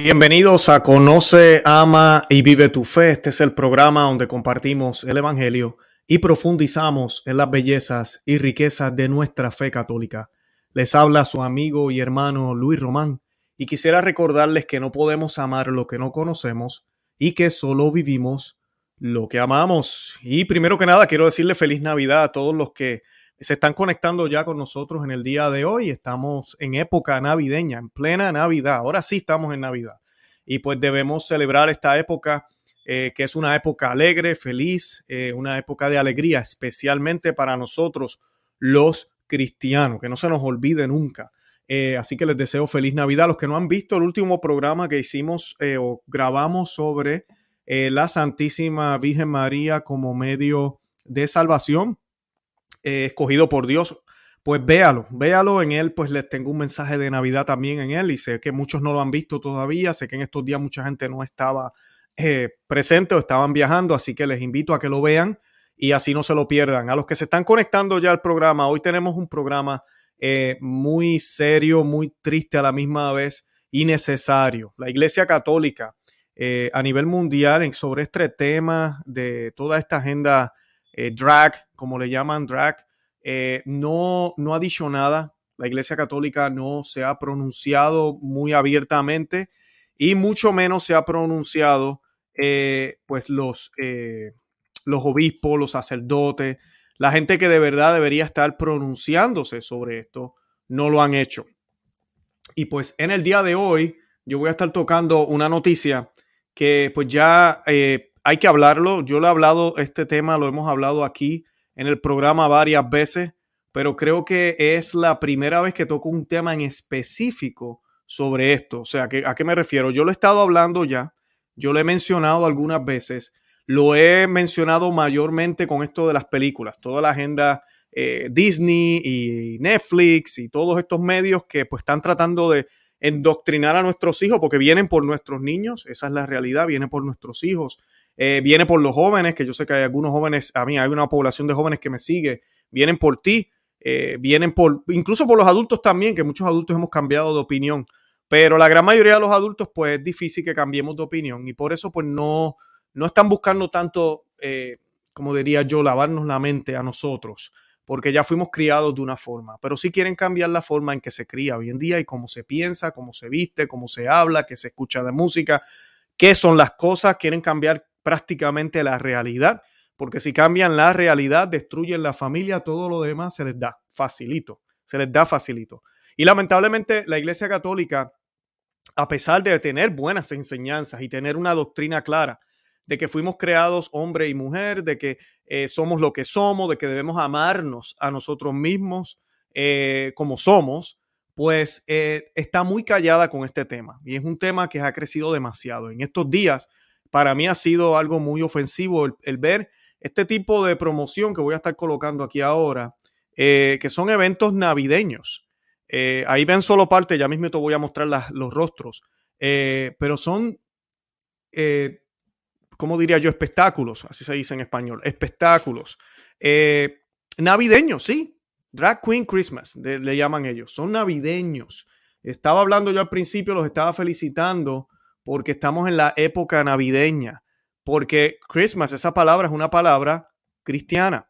Bienvenidos a Conoce, Ama y Vive tu Fe. Este es el programa donde compartimos el Evangelio y profundizamos en las bellezas y riquezas de nuestra fe católica. Les habla su amigo y hermano Luis Román y quisiera recordarles que no podemos amar lo que no conocemos y que solo vivimos lo que amamos. Y primero que nada quiero decirle feliz Navidad a todos los que se están conectando ya con nosotros en el día de hoy. Estamos en época navideña, en plena Navidad. Ahora sí estamos en Navidad. Y pues debemos celebrar esta época, eh, que es una época alegre, feliz, eh, una época de alegría, especialmente para nosotros los cristianos, que no se nos olvide nunca. Eh, así que les deseo feliz Navidad. Los que no han visto el último programa que hicimos o grabamos sobre la Santísima Virgen María como medio de salvación, eh, escogido por Dios, pues véalo, véalo en él, pues les tengo un mensaje de Navidad también en él y sé que muchos no lo han visto todavía, sé que en estos días mucha gente no estaba eh, presente o estaban viajando, así que les invito a que lo vean y así no se lo pierdan. A los que se están conectando ya al programa, hoy tenemos un programa eh, muy serio, muy triste a la misma vez y necesario. La Iglesia Católica a nivel mundial sobre este tema de toda esta agenda drag, como le llaman drag, eh, no, no ha dicho nada. La Iglesia Católica no se ha pronunciado muy abiertamente y mucho menos se ha pronunciado eh, pues los, los obispos, los sacerdotes, la gente que de verdad debería estar pronunciándose sobre esto, no lo han hecho. Y pues en el día de hoy yo voy a estar tocando una noticia que pues ya hay que hablarlo. Yo lo he hablado, este tema lo hemos hablado aquí en el programa varias veces, pero creo que es la primera vez que toco un tema en específico sobre esto. O sea, ¿a qué me refiero? Yo lo he estado hablando ya, yo lo he mencionado algunas veces, lo he mencionado mayormente con esto de las películas, toda la agenda eh, Disney y Netflix y todos estos medios que pues están tratando de endoctrinar a nuestros hijos porque vienen por nuestros niños, esa es la realidad, vienen por nuestros hijos eh, viene por los jóvenes, que yo sé que hay algunos jóvenes, a mí hay una población de jóvenes que me sigue, vienen por ti, eh, vienen por, incluso por los adultos también, que muchos adultos hemos cambiado de opinión, pero la gran mayoría de los adultos, pues es difícil que cambiemos de opinión. Y por eso, pues no, no están buscando tanto, eh, como diría yo, lavarnos la mente a nosotros, porque ya fuimos criados de una forma, pero sí quieren cambiar la forma en que se cría hoy en día y cómo se piensa, cómo se viste, cómo se habla, qué se escucha de música, qué son las cosas, quieren cambiar prácticamente la realidad, porque si cambian la realidad, destruyen la familia, todo lo demás se les da facilito, se les da facilito. Y lamentablemente la Iglesia Católica, a pesar de tener buenas enseñanzas y tener una doctrina clara, de que fuimos creados hombre y mujer, de que eh, somos lo que somos, de que debemos amarnos a nosotros mismos eh, como somos, pues eh, está muy callada con este tema. Y es un tema que ha crecido demasiado. En estos días para mí ha sido algo muy ofensivo el, ver este tipo de promoción que voy a estar colocando aquí ahora, eh, que son eventos navideños. Eh, ahí ven solo parte, ya mismo te voy a mostrar los rostros, eh, pero son, ¿cómo diría yo? Espectáculos, así se dice en español, espectáculos. navideños, sí. Drag Queen Christmas, le llaman ellos. Son navideños. Estaba hablando yo al principio, los estaba felicitando porque estamos en la época navideña, porque Christmas, esa palabra es una palabra cristiana.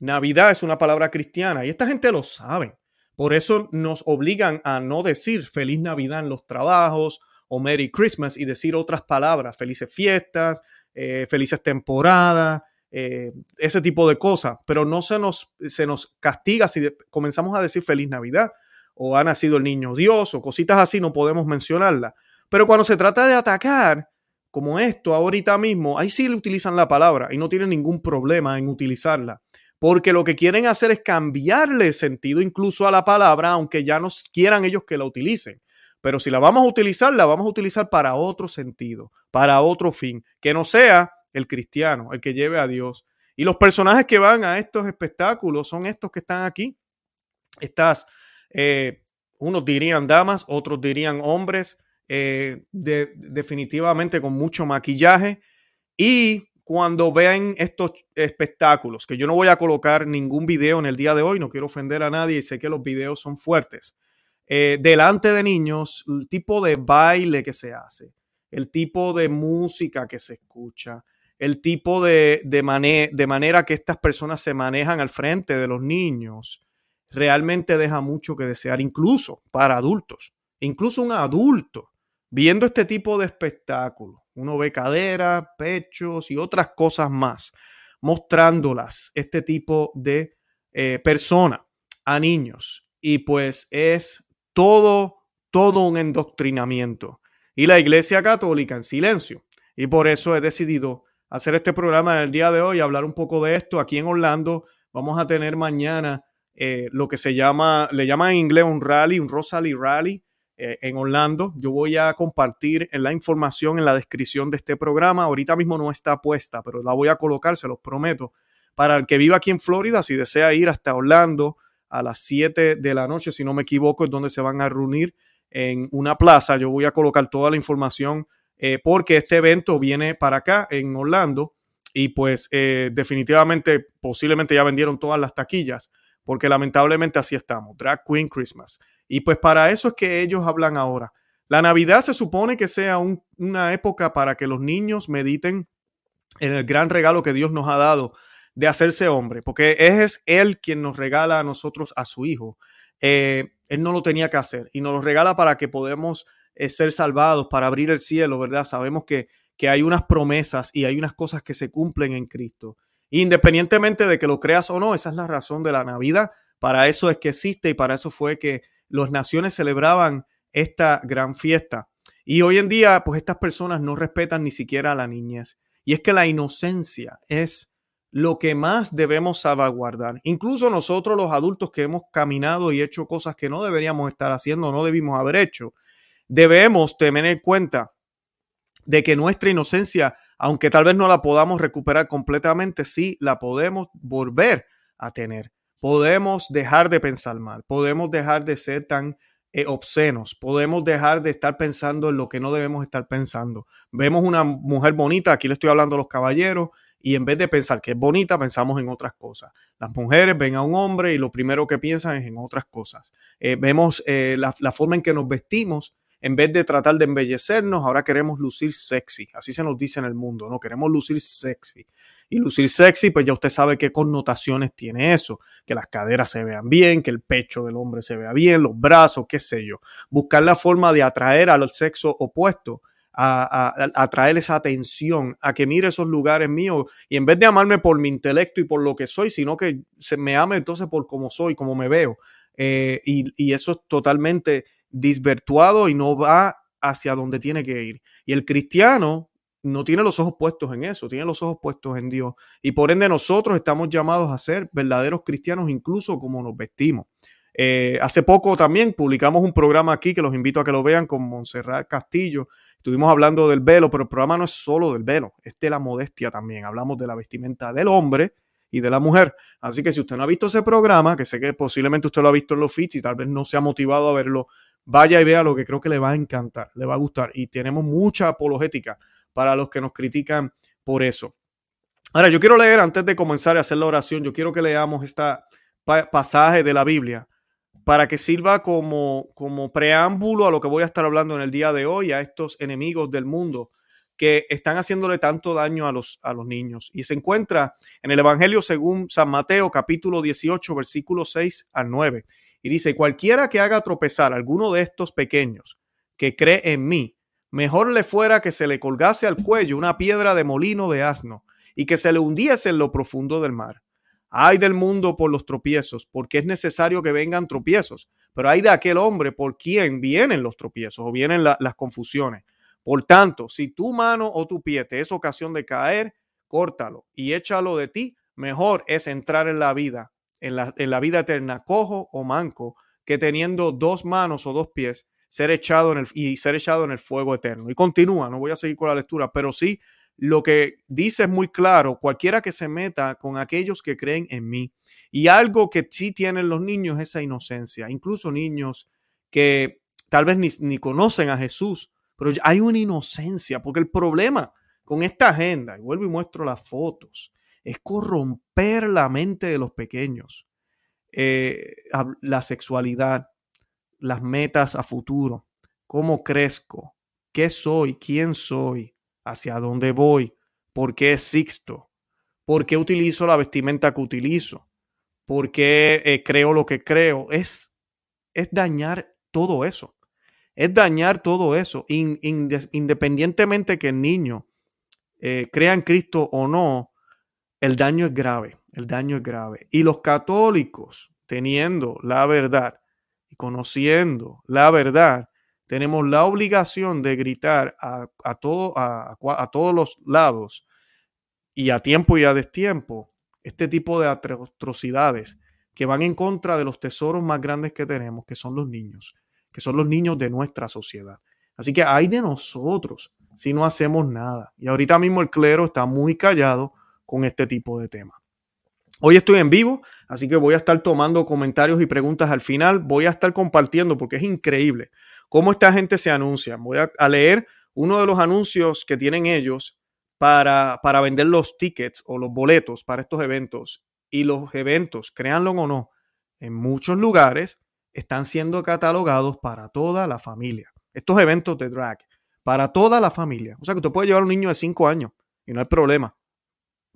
Navidad es una palabra cristiana y esta gente lo sabe. Por eso nos obligan a no decir feliz Navidad en los trabajos o Merry Christmas y decir otras palabras, felices fiestas, eh, felices temporadas, eh, ese tipo de cosas. Pero no se nos, se nos castiga si comenzamos a decir feliz Navidad o ha nacido el niño Dios o cositas así, no podemos mencionarla. Pero cuando se trata de atacar, como esto ahorita mismo, ahí sí le utilizan la palabra y no tienen ningún problema en utilizarla. Porque lo que quieren hacer es cambiarle sentido incluso a la palabra, aunque ya no quieran ellos que la utilicen. Pero si la vamos a utilizar, la vamos a utilizar para otro sentido, para otro fin, que no sea el cristiano, el que lleve a Dios. Y los personajes que van a estos espectáculos son estos que están aquí. Estas, eh, unos dirían damas, otros dirían hombres, eh, definitivamente con mucho maquillaje. Y cuando vean estos espectáculos, que yo no voy a colocar ningún video en el día de hoy, no quiero ofender a nadie y sé que los videos son fuertes. eh, delante de niños, el tipo de baile que se hace, el tipo de música que se escucha, el tipo de, de, de manera que estas personas se manejan al frente de los niños, realmente deja mucho que desear, incluso para adultos. Incluso un adulto viendo este tipo de espectáculo, uno ve caderas, pechos y otras cosas más, mostrándolas este tipo de eh, persona a niños. Y pues es todo, todo un endoctrinamiento. Y la Iglesia Católica en silencio. Y por eso he decidido hacer este programa en el día de hoy, hablar un poco de esto. Aquí en Orlando vamos a tener mañana eh, lo que se llama, le llaman en inglés un rally, un Rosalie Rally eh, en Orlando. Yo voy a compartir en la información en la descripción de este programa. Ahorita mismo no está puesta, pero la voy a colocar, se los prometo. Para el que viva aquí en Florida, si desea ir hasta Orlando, a las 7 de la noche, si no me equivoco, es donde se van a reunir en una plaza. Yo voy a colocar toda la información eh, porque este evento viene para acá en Orlando y pues eh, definitivamente posiblemente ya vendieron todas las taquillas porque lamentablemente así estamos, Drag Queen Christmas. Y pues para eso es que ellos hablan ahora. La Navidad se supone que sea una época para que los niños mediten en el gran regalo que Dios nos ha dado de hacerse hombre, porque es Él quien nos regala a nosotros a su Hijo. Eh, él no lo tenía que hacer y nos lo regala para que podamos eh, ser salvados, para abrir el cielo, ¿verdad? Sabemos que, que hay unas promesas y hay unas cosas que se cumplen en Cristo. Independientemente de que lo creas o no, esa es la razón de la Navidad. Para eso es que existe y para eso fue que las naciones celebraban esta gran fiesta. Y hoy en día, pues estas personas no respetan ni siquiera a la niñez. Y es que la inocencia es lo que más debemos salvaguardar. Incluso nosotros los adultos que hemos caminado y hecho cosas que no deberíamos estar haciendo, no debimos haber hecho, debemos tener en cuenta de que nuestra inocencia, aunque tal vez no la podamos recuperar completamente, sí la podemos volver a tener. Podemos dejar de pensar mal, podemos dejar de ser tan eh, obscenos, podemos dejar de estar pensando en lo que no debemos estar pensando. Vemos una mujer bonita, aquí le estoy hablando a los caballeros, y en vez de pensar que es bonita, pensamos en otras cosas. Las mujeres ven a un hombre y lo primero que piensan es en otras cosas. Eh, vemos eh, la, la, forma en que nos vestimos. En vez de tratar de embellecernos, ahora queremos lucir sexy. Así se nos dice en el mundo, ¿no? Queremos lucir sexy. Y lucir sexy, pues ya usted sabe qué connotaciones tiene eso. Que las caderas se vean bien, que el pecho del hombre se vea bien, los brazos, qué sé yo. Buscar la forma de atraer al sexo opuesto a, a, esa atención, a que mire esos lugares míos y en vez de amarme por mi intelecto y por lo que soy, sino que se me ame entonces por cómo soy, cómo me veo. Eh, y, y, eso es totalmente disvirtuado y no va hacia donde tiene que ir. Y el cristiano no tiene los ojos puestos en eso, tiene los ojos puestos en Dios. Y por ende nosotros estamos llamados a ser verdaderos cristianos incluso como nos vestimos. Eh, hace poco también publicamos un programa aquí que los invito a que lo vean con Montserrat Castillo. Estuvimos hablando del velo, pero el programa no es solo del velo, es de la modestia también. Hablamos de la vestimenta del hombre y de la mujer. Así que si usted no ha visto ese programa, que sé que posiblemente usted lo ha visto en los feeds y tal vez no se ha motivado a verlo, vaya y vea lo que creo que le va a encantar, le va a gustar. Y tenemos mucha apologética para los que nos critican por eso. Ahora, yo quiero leer antes de comenzar a hacer la oración, yo quiero que leamos este pasaje de la Biblia para que sirva como, como preámbulo a lo que voy a estar hablando en el día de hoy, a estos enemigos del mundo que están haciéndole tanto daño a los, a los niños. Y se encuentra en el Evangelio según San Mateo capítulo 18 versículos 6 al 9. Y dice, cualquiera que haga tropezar a alguno de estos pequeños que cree en mí, mejor le fuera que se le colgase al cuello una piedra de molino de asno y que se le hundiese en lo profundo del mar. Hay del mundo por los tropiezos, porque es necesario que vengan tropiezos, pero hay de aquel hombre por quien vienen los tropiezos o vienen las confusiones. Por tanto, si tu mano o tu pie te es ocasión de caer, córtalo y échalo de ti. Mejor es entrar en la vida, en la, en la vida eterna, cojo o manco, que teniendo dos manos o dos pies, ser echado en el, y ser echado en el fuego eterno. Y continúa, no voy a seguir con la lectura, pero sí lo que dice es muy claro, cualquiera que se meta con aquellos que creen en mí. Y algo que sí tienen los niños es esa inocencia, incluso niños que tal vez ni, ni conocen a Jesús, pero hay una inocencia, porque el problema con esta agenda, y vuelvo y muestro las fotos, es corromper la mente de los pequeños. Eh, la sexualidad, las metas a futuro, cómo crezco, qué soy, quién soy, hacia dónde voy, por qué existo, por qué utilizo la vestimenta que utilizo, por qué eh, creo lo que creo. Es, es dañar todo eso. Es dañar todo eso, independientemente que el niño eh, crea en Cristo o no, el daño es grave, el daño es grave. Y los católicos, teniendo la verdad y conociendo la verdad, tenemos la obligación de gritar a, todo, a, a, todos los lados y a tiempo y a destiempo este tipo de atrocidades que van en contra de los tesoros más grandes que tenemos, que son los niños, que son los niños de nuestra sociedad. Así que hay de nosotros si no hacemos nada. Y ahorita mismo el clero está muy callado con este tipo de temas. Hoy estoy en vivo, así que voy a estar tomando comentarios y preguntas al final. Voy a estar compartiendo porque es increíble cómo esta gente se anuncia. Voy a, leer uno de los anuncios que tienen ellos para, para vender los tickets o los boletos para estos eventos. Y los eventos, créanlo o no, en muchos lugares están siendo catalogados para toda la familia. Estos eventos de drag, para toda la familia. O sea que usted puede llevar a un niño de 5 años y no hay problema.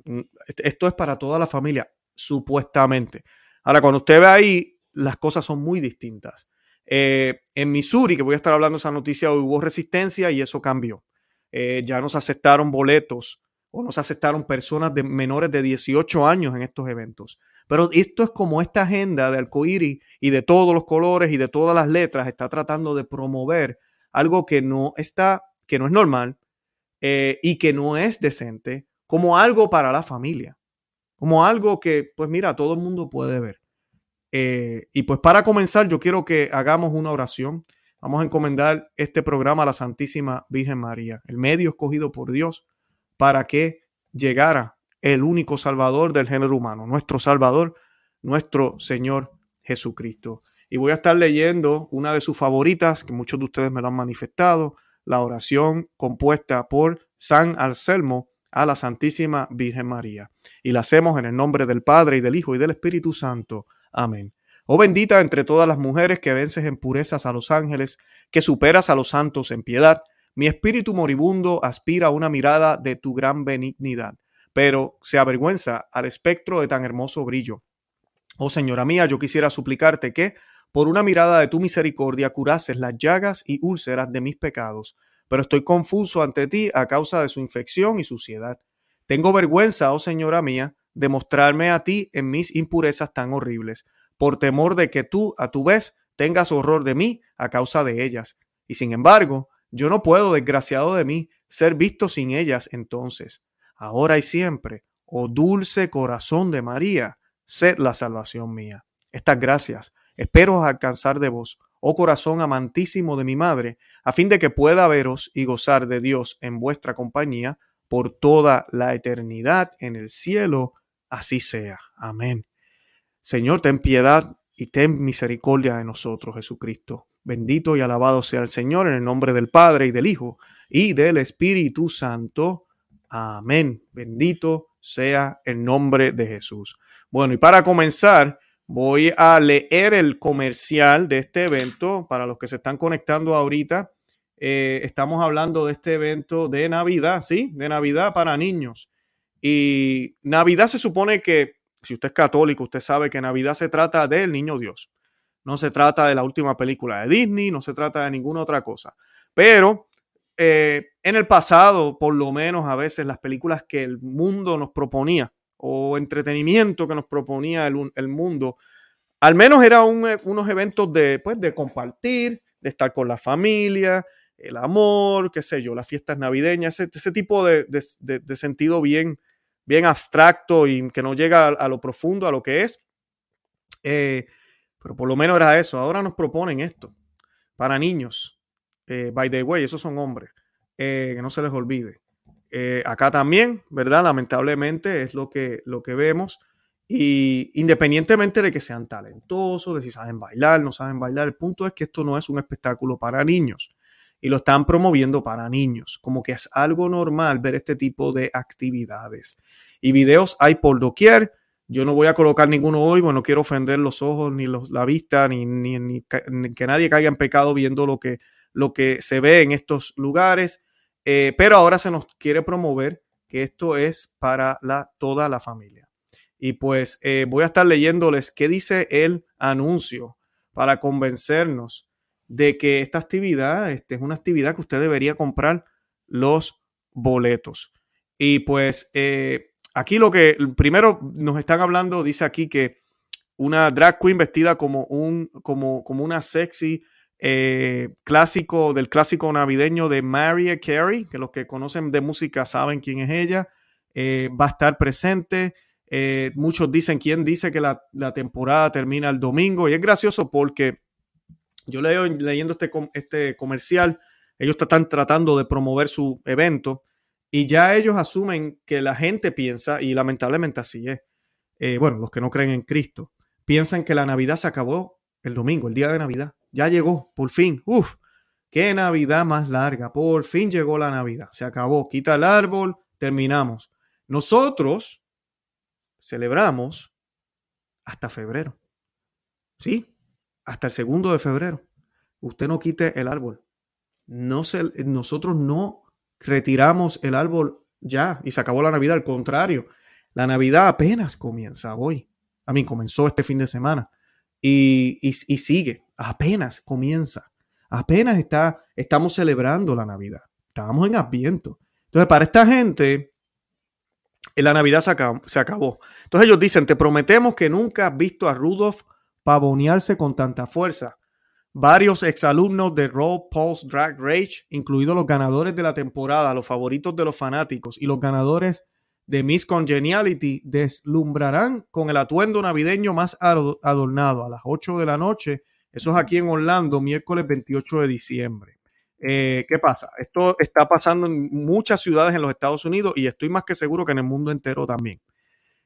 Mm, esto es para toda la familia, supuestamente. Ahora, cuando usted ve ahí, las cosas son muy distintas. Eh, en Missouri, que voy a estar hablando de esa noticia, hubo resistencia y eso cambió. Eh, ya nos aceptaron boletos o nos aceptaron personas de menores de 18 años en estos eventos. Pero esto es como esta agenda de arcoíris y de todos los colores y de todas las letras está tratando de promover algo que no está, que no es normal eh, y que no es decente, como algo para la familia, como algo que, pues mira, todo el mundo puede ver. Eh, y pues para comenzar, yo quiero que hagamos una oración. Vamos a encomendar este programa a la Santísima Virgen María, el medio escogido por Dios para que llegara el único Salvador del género humano, nuestro Salvador, nuestro Señor Jesucristo. Y voy a estar leyendo una de sus favoritas, que muchos de ustedes me lo han manifestado, la oración compuesta por San Anselmo a la Santísima Virgen María. Y la hacemos en el nombre del Padre y del Hijo y del Espíritu Santo. Amén. Oh bendita entre todas las mujeres que vences en purezas a los ángeles, que superas a los santos en piedad, mi espíritu moribundo aspira a una mirada de tu gran benignidad, pero se avergüenza al espectro de tan hermoso brillo. Oh Señora mía, yo quisiera suplicarte que, por una mirada de tu misericordia, curases las llagas y úlceras de mis pecados, pero estoy confuso ante ti a causa de su infección y suciedad. Tengo vergüenza, oh Señora mía, de mostrarme a ti en mis impurezas tan horribles, por temor de que tú, a tu vez, tengas horror de mí a causa de ellas. Y sin embargo, yo no puedo, desgraciado de mí, ser visto sin ellas entonces. Ahora y siempre, oh dulce corazón de María, sed la salvación mía. Estas gracias espero alcanzar de vos, oh corazón amantísimo de mi madre, a fin de que pueda veros y gozar de Dios en vuestra compañía por toda la eternidad en el cielo, así sea. Amén. Señor, ten piedad y ten misericordia de nosotros, Jesucristo. Bendito y alabado sea el Señor en el nombre del Padre y del Hijo y del Espíritu Santo. Amén. Bendito sea el nombre de Jesús. Bueno, y para comenzar, Voy a leer el comercial de este evento para los que se están conectando ahorita. Eh, estamos hablando de este evento de Navidad, ¿sí? De Navidad para niños. Y Navidad se supone que, si usted es católico, usted sabe que Navidad se trata del niño Dios. No se trata de la última película de Disney, no se trata de ninguna otra cosa. Pero eh, en el pasado, por lo menos a veces, las películas que el mundo nos proponía o entretenimiento que nos proponía el, mundo, al menos eran unos eventos de, pues, de compartir, de estar con la familia, el amor, qué sé yo, las fiestas navideñas, ese, tipo de, sentido bien, bien abstracto y que no llega a, lo profundo, a lo que es. Eh, pero por lo menos era eso. Ahora nos proponen esto para niños. Eh, by the way, esos son hombres. Eh, que no se les olvide. Eh, acá también, ¿verdad? Lamentablemente es lo que, lo que vemos. Y independientemente de que sean talentosos, de si saben bailar, no saben bailar, el punto es que esto no es un espectáculo para niños. Y lo están promoviendo para niños, como que es algo normal ver este tipo de actividades. Y videos hay por doquier Yo no voy a colocar ninguno hoy, bueno, no quiero ofender los ojos, ni la vista, ni, ni, que nadie caiga en pecado viendo lo que, lo que se ve en estos lugares. Eh, pero ahora se nos quiere promover que esto es para la, toda la familia. Y pues eh, voy a estar leyéndoles qué dice el anuncio para convencernos de que esta actividad este, es una actividad que usted debería comprar los boletos. Y pues eh, aquí lo que primero nos están hablando, dice aquí que una drag queen vestida como, un, como, como una sexy eh, clásico del clásico navideño de Mariah Carey, que los que conocen de música saben quién es ella, eh, va a estar presente. muchos dicen, ¿quién dice que la, la, temporada termina el domingo? Y es gracioso porque yo leo leyendo este, este comercial, ellos están tratando de promover su evento y ya ellos asumen que la gente piensa, y lamentablemente así es, eh, bueno, los que no creen en Cristo, piensan que la Navidad se acabó el domingo, el día de Navidad. Ya llegó, por fin. Uf, qué Navidad más larga. Por fin llegó la Navidad. Se acabó. Quita el árbol, terminamos. Nosotros celebramos hasta febrero. ¿Sí? Hasta el segundo de febrero. Usted no quite el árbol. No se, nosotros no retiramos el árbol ya y se acabó la Navidad. Al contrario, la Navidad apenas comienza hoy. A mí comenzó este fin de semana y, y, sigue. Apenas comienza. Apenas está, estamos celebrando la Navidad. Estábamos en Adviento. Entonces, para esta gente, la Navidad se acabó, se acabó. Entonces ellos dicen, te prometemos que nunca has visto a Rudolf pavonearse con tanta fuerza. Varios exalumnos de Raw Pulse Drag Rage, incluidos los ganadores de la temporada, los favoritos de los fanáticos y los ganadores de Miss Congeniality, deslumbrarán con el atuendo navideño más adornado a las 8 de la noche. Eso es aquí en Orlando, miércoles 28 de diciembre. Eh, ¿Qué pasa? Esto está pasando en muchas ciudades en los Estados Unidos y estoy más que seguro que en el mundo entero también.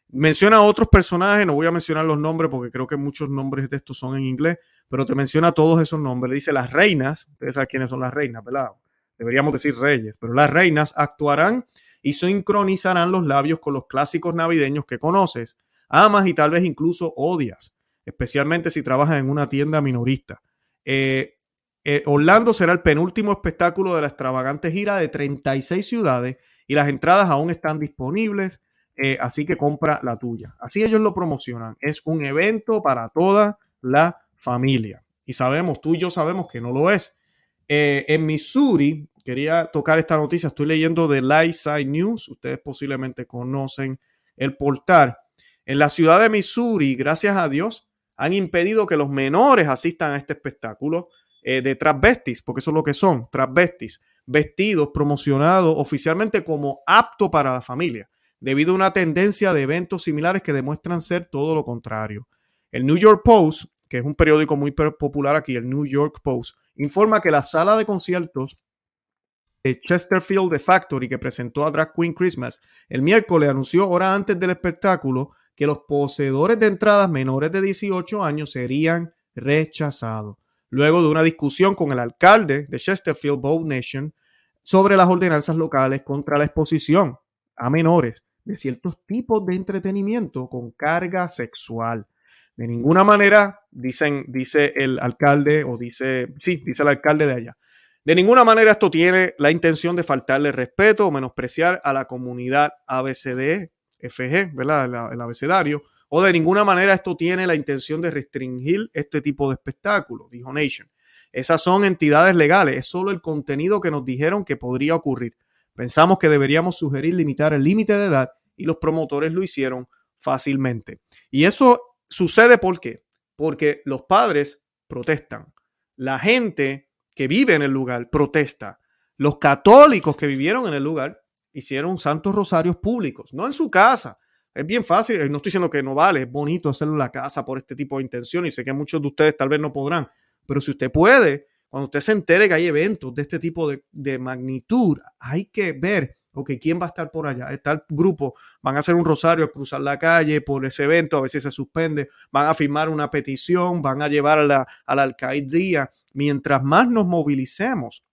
Menciona otros personajes, no voy a mencionar los nombres porque creo que muchos nombres de estos son en inglés, pero te menciona todos esos nombres. Dice las reinas, ustedes saben quiénes son las reinas, ¿verdad? Deberíamos decir reyes, pero las reinas actuarán y sincronizarán los labios con los clásicos navideños que conoces, amas y tal vez incluso odias, especialmente si trabajas en una tienda minorista. Eh, eh, Orlando será el penúltimo espectáculo de la extravagante gira de 36 ciudades y las entradas aún están disponibles, eh, así que compra la tuya. Así ellos lo promocionan. Es un evento para toda la familia. Y sabemos, tú y yo sabemos que no lo es. En Missouri, quería tocar esta noticia, estoy leyendo de Lightside News, ustedes posiblemente conocen el portal. En la ciudad de Missouri, gracias a Dios, han impedido que los menores asistan a este espectáculo eh, de transvestis, porque eso es lo que son, transvestis, vestidos, promocionados oficialmente como apto para la familia, debido a una tendencia de eventos similares que demuestran ser todo lo contrario. El New York Post que es un periódico muy popular aquí, el New York Post, informa que la sala de conciertos de Chesterfield The Factory, que presentó a Drag Queen Christmas el miércoles, anunció hora antes del espectáculo que los poseedores de entradas menores de 18 años serían rechazados. Luego de una discusión con el alcalde de Chesterfield, Bow Nation, sobre las ordenanzas locales contra la exposición a menores de ciertos tipos de entretenimiento con carga sexual. De ninguna manera, dicen, dice el alcalde, o dice, sí, dice el alcalde de allá. De ninguna manera esto tiene la intención de faltarle respeto o menospreciar a la comunidad ABCD, FG, ¿verdad? El, abecedario. O de ninguna manera esto tiene la intención de restringir este tipo de espectáculos, dijo Nation. Esas son entidades legales, es solo el contenido que nos dijeron que podría ocurrir. Pensamos que deberíamos sugerir limitar el límite de edad y los promotores lo hicieron fácilmente. Y eso Sucede por qué? Porque los padres protestan. La gente que vive en el lugar protesta. Los católicos que vivieron en el lugar hicieron santos rosarios públicos, no en su casa. Es bien fácil, no estoy diciendo que no vale, es bonito hacerlo en la casa por este tipo de intención y sé que muchos de ustedes tal vez no podrán, pero si usted puede, cuando usted se entere que hay eventos de este tipo de, de magnitud, hay que ver ok, ¿quién va a estar por allá? Está el grupo, van a hacer un rosario, a cruzar la calle por ese evento, a si se suspende, van a firmar una petición, van a llevar a la, alcaldía. Mientras más nos movilicemos,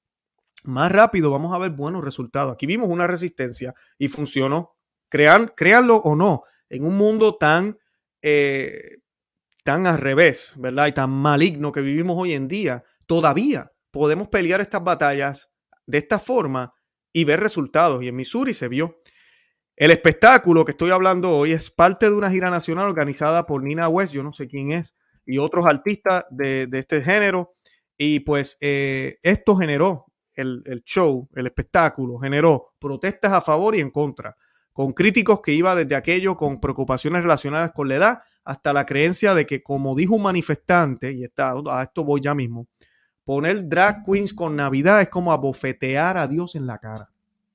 más rápido vamos a ver buenos resultados. Aquí vimos una resistencia y funcionó. Crean, créanlo o no, En un mundo tan, eh, tan al revés, ¿verdad? Y tan maligno que vivimos hoy en día, todavía podemos pelear estas batallas de esta forma y ver resultados. Y en Missouri se vio. El espectáculo que estoy hablando hoy es parte de una gira nacional organizada por Nina West, yo no sé quién es, y otros artistas de, este género. Y pues eh, esto generó el, el, show, el espectáculo, generó protestas a favor y en contra, con críticos que iba desde aquello con preocupaciones relacionadas con la edad hasta la creencia de que, como dijo un manifestante, y está, a esto voy ya mismo, poner drag queens con Navidad es como abofetear a Dios en la cara.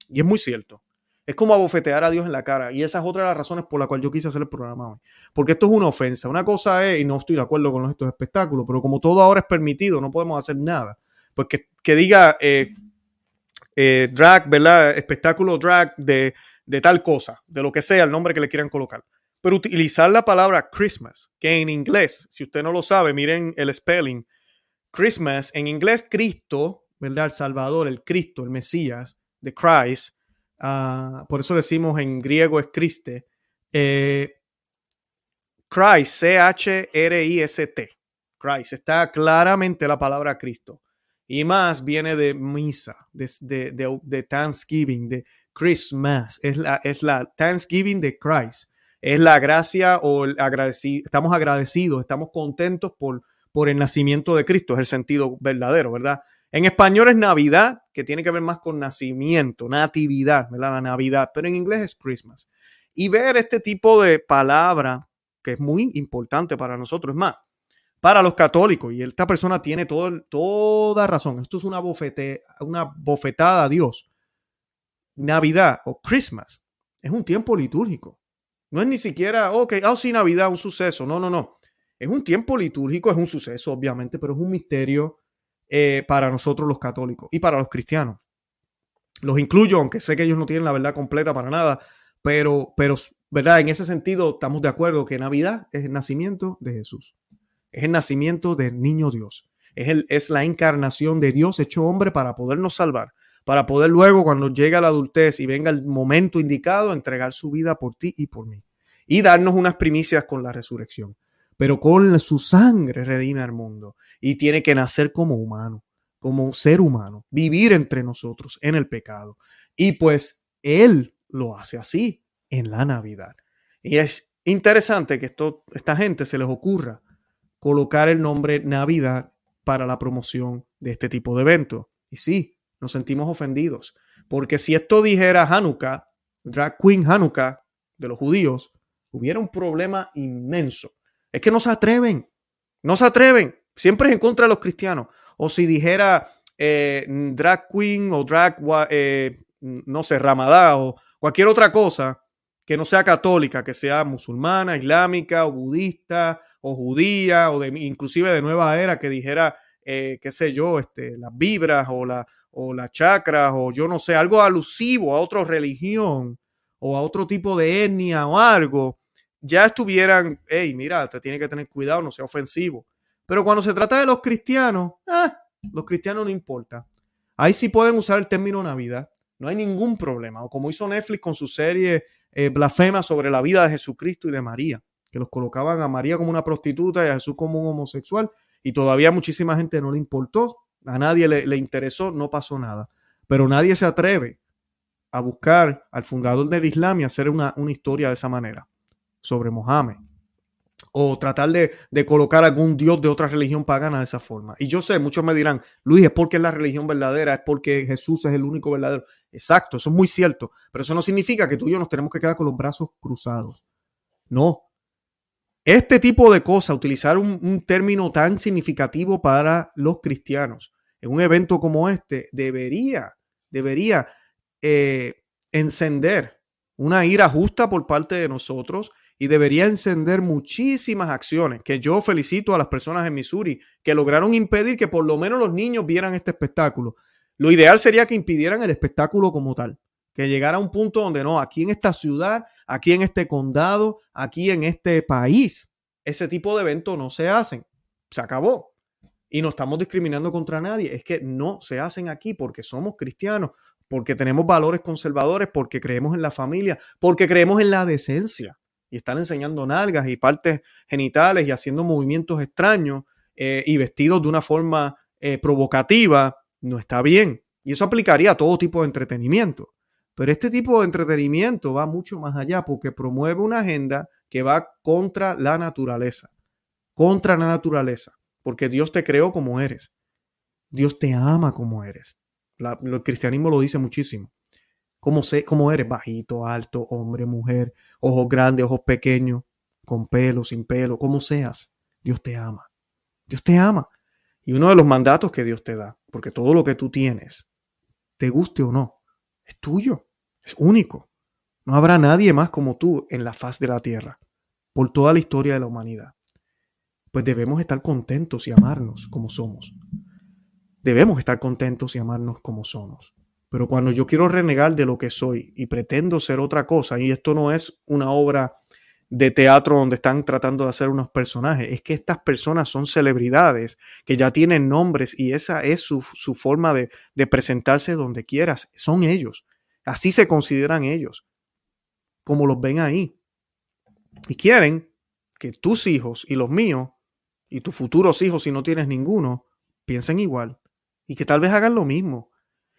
Y es muy cierto. Es como abofetear a Dios en la cara. Y esa es otra de las razones por la cual yo quise hacer el programa hoy. Porque esto es una ofensa. Una cosa es, y no estoy de acuerdo con estos espectáculos, pero como todo ahora es permitido, no podemos hacer nada. Pues que, diga eh, eh, drag, ¿verdad? Espectáculo drag de, de tal cosa, de lo que sea, el nombre que le quieran colocar. Pero utilizar la palabra Christmas, que en inglés, si usted no lo sabe, miren el spelling. Christmas, en inglés, Cristo, ¿verdad? El Salvador, el Cristo, el Mesías, de Christ Ah, por eso decimos en griego es Christe. Eh, Christ, C-H-R-I-S-T. Christ, está claramente la palabra Cristo. Y más viene de misa, de, de, Thanksgiving, de Christmas. Es la, es la Thanksgiving de Christ. Es la gracia o el agradecido. Estamos agradecidos, estamos contentos por, por el nacimiento de Cristo. Es el sentido verdadero, ¿verdad? En español es Navidad, que tiene que ver más con nacimiento, natividad, ¿verdad? La Navidad, pero en inglés es Christmas. Y ver este tipo de palabra, que es muy importante para nosotros, es más, para los católicos, y esta persona tiene todo, toda razón, esto es una, bofetada a Dios. Navidad o Christmas es un tiempo litúrgico. No es ni siquiera, ok, oh sí, Navidad, un suceso. No, no, no. Es un tiempo litúrgico, es un suceso, obviamente, pero es un misterio eh, para nosotros los católicos y para los cristianos. Los incluyo, aunque sé que ellos no tienen la verdad completa para nada, pero, pero, ¿verdad? En ese sentido estamos de acuerdo que Navidad es el nacimiento de Jesús. Es el nacimiento del niño Dios. Es, el, es la encarnación de Dios hecho hombre para podernos salvar, para poder luego, cuando llegue la adultez y venga el momento indicado, entregar su vida por ti y por mí. Y darnos unas primicias con la resurrección pero con su sangre redime al mundo y tiene que nacer como humano, como ser humano, vivir entre nosotros en el pecado. Y pues Él lo hace así en la Navidad. Y es interesante que esto, esta gente se les ocurra colocar el nombre Navidad para la promoción de este tipo de evento. Y sí, nos sentimos ofendidos, porque si esto dijera Hanukkah, Drag Queen Hanukkah de los judíos, hubiera un problema inmenso es que no se atreven. No se atreven. Siempre es en contra de los cristianos. O si dijera eh, drag queen o drag, eh, no sé, ramadá o cualquier otra cosa que no sea católica, que sea musulmana, islámica o budista o judía o de, inclusive de nueva era que dijera, eh, qué sé yo, este, las vibras o, la, o las chakras o yo no sé, algo alusivo a otra religión o a otro tipo de etnia o algo, ya estuvieran, hey, mira, te tiene que tener cuidado, no sea ofensivo. Pero cuando se trata de los cristianos, ah, los cristianos no importa. Ahí sí pueden usar el término Navidad. No hay ningún problema. O como hizo Netflix con su serie eh, sobre la vida de Jesucristo y de María, que los colocaban a María como una prostituta y a Jesús como un homosexual. Y todavía muchísima gente no le importó, a nadie le, interesó, no pasó nada. Pero nadie se atreve a buscar al fundador del Islam y hacer una, una historia de esa manera sobre Mohammed. O tratar de, colocar algún dios de otra religión pagana de esa forma. Y yo sé, muchos me dirán, Luis, es porque es la religión verdadera, es porque Jesús es el único verdadero. Exacto, eso es muy cierto. Pero eso no significa que tú y yo nos tenemos que quedar con los brazos cruzados. No. Este tipo de cosas, utilizar un, término tan significativo para los cristianos en un evento como este, debería, debería eh, encender una ira justa por parte de nosotros y debería encender muchísimas acciones que yo felicito a las personas en Missouri que lograron impedir que por lo menos los niños vieran este espectáculo. Lo ideal sería que impidieran el espectáculo como tal, que llegara a un punto donde no, aquí en esta ciudad, aquí en este condado, aquí en este país, ese tipo de eventos no se hacen. Se acabó. Y no estamos discriminando contra nadie, es que no se hacen aquí porque somos cristianos, porque tenemos valores conservadores, porque creemos en la familia, porque creemos en la decencia. Y están enseñando nalgas y partes genitales y haciendo movimientos extraños eh, y vestidos de una forma eh, provocativa, no está bien. Y eso aplicaría a todo tipo de entretenimiento. Pero este tipo de entretenimiento va mucho más allá porque promueve una agenda que va contra la naturaleza. Contra la naturaleza. Porque Dios te creó como eres. Dios te ama como eres. el cristianismo lo dice muchísimo. Como, sé, como eres, bajito, alto, hombre, mujer, ojos grandes, ojos pequeños, con pelo, sin pelo, como seas, Dios te ama. Dios te ama. Y uno de los mandatos que Dios te da, porque todo lo que tú tienes, te guste o no, es tuyo, es único. No habrá nadie más como tú en la faz de la tierra, por toda la historia de la humanidad. Pues debemos estar contentos y amarnos como somos. Debemos estar contentos y amarnos como somos. Pero cuando yo quiero renegar de lo que soy y pretendo ser otra cosa, y esto no es una obra de teatro donde están tratando de hacer unos personajes, es que estas personas son celebridades que ya tienen nombres y esa es su, forma de, de presentarse donde quieras. Son ellos. Así se consideran ellos, como los ven ahí. Y quieren que tus hijos y los míos, y tus futuros hijos si no tienes ninguno, piensen igual y que tal vez hagan lo mismo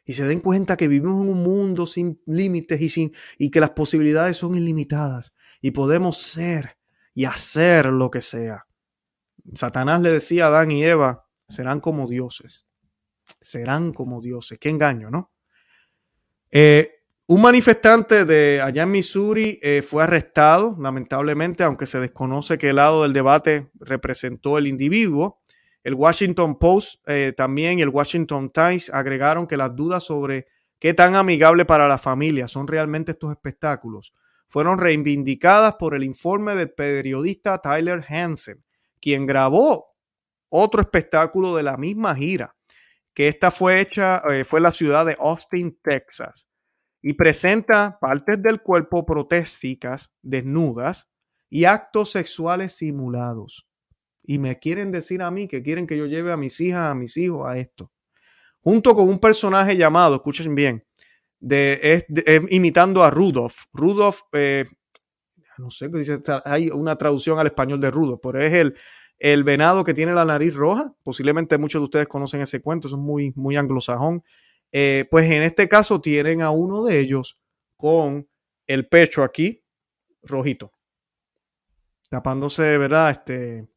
y se den cuenta que vivimos en un mundo sin límites y, sin, y que las posibilidades son ilimitadas y podemos ser y hacer lo que sea. Satanás le decía a Adán y Eva, serán como dioses, serán como dioses. Qué engaño, ¿no? Eh, un manifestante de allá en Missouri eh, fue arrestado, lamentablemente, aunque se desconoce qué lado del debate representó el individuo. El Washington Post eh, también y el Washington Times agregaron que las dudas sobre qué tan amigable para la familia son realmente estos espectáculos fueron reivindicadas por el informe del periodista Tyler Hansen, quien grabó otro espectáculo de la misma gira, que esta fue hecha, eh, fue en la ciudad de Austin, Texas, y presenta partes del cuerpo protésticas, desnudas y actos sexuales simulados y me quieren decir a mí que quieren que yo lleve a mis hijas, a mis hijos a esto. Junto con un personaje llamado, escuchen bien, de, imitando a Rudolf. Rudolf, eh, no sé, dice, hay una traducción al español de Rudolf, pero es el, el venado que tiene la nariz roja. Posiblemente muchos de ustedes conocen ese cuento, es muy, muy anglosajón. Eh, pues en este caso tienen a uno de ellos con el pecho aquí rojito, tapándose, ¿verdad? Este,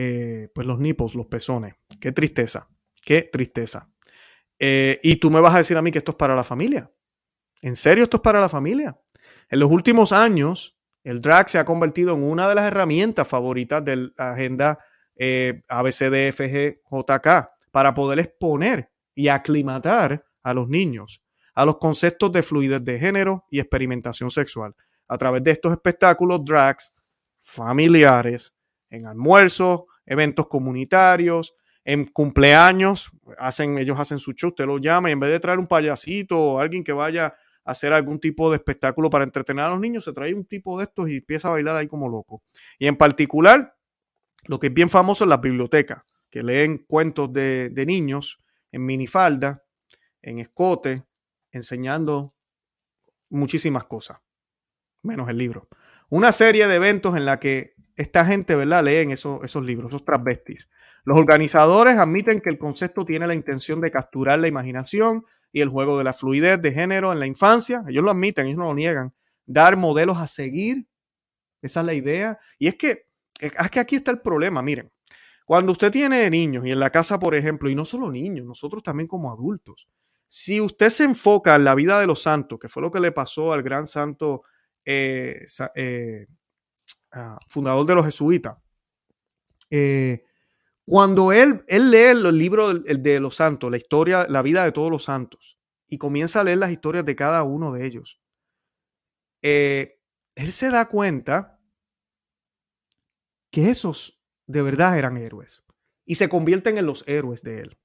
eh, pues los nipos, los pezones. Qué tristeza, qué tristeza. Eh, y tú me vas a decir a mí que esto es para la familia. ¿En serio esto es para la familia? En los últimos años, el drag se ha convertido en una de las herramientas favoritas de la agenda eh, ABCDFGJK para poder exponer y aclimatar a los niños a los conceptos de fluidez de género y experimentación sexual a través de estos espectáculos drags familiares en almuerzos, eventos comunitarios, en cumpleaños, hacen, ellos hacen su show, usted lo llama y en vez de traer un payasito o alguien que vaya a hacer algún tipo de espectáculo para entretener a los niños, se trae un tipo de estos y empieza a bailar ahí como loco. Y en particular, lo que es bien famoso es las bibliotecas, que leen cuentos de, de niños en minifalda, en escote, enseñando muchísimas cosas, menos el libro. Una serie de eventos en la que esta gente, ¿verdad? Leen esos, esos libros, esos transvestis. Los organizadores admiten que el concepto tiene la intención de capturar la imaginación y el juego de la fluidez de género en la infancia. Ellos lo admiten, ellos no lo niegan. Dar modelos a seguir. Esa es la idea. Y es que, es que aquí está el problema, miren. Cuando usted tiene niños y en la casa, por ejemplo, y no solo niños, nosotros también como adultos, si usted se enfoca en la vida de los santos, que fue lo que le pasó al gran santo eh, eh, Ah, fundador de los jesuitas, eh, cuando él, él lee el libro de, los santos, la historia, la vida de todos los santos, y comienza a leer las historias de cada uno de ellos, eh, él se da cuenta que esos de verdad eran héroes y se convierten en los héroes de él.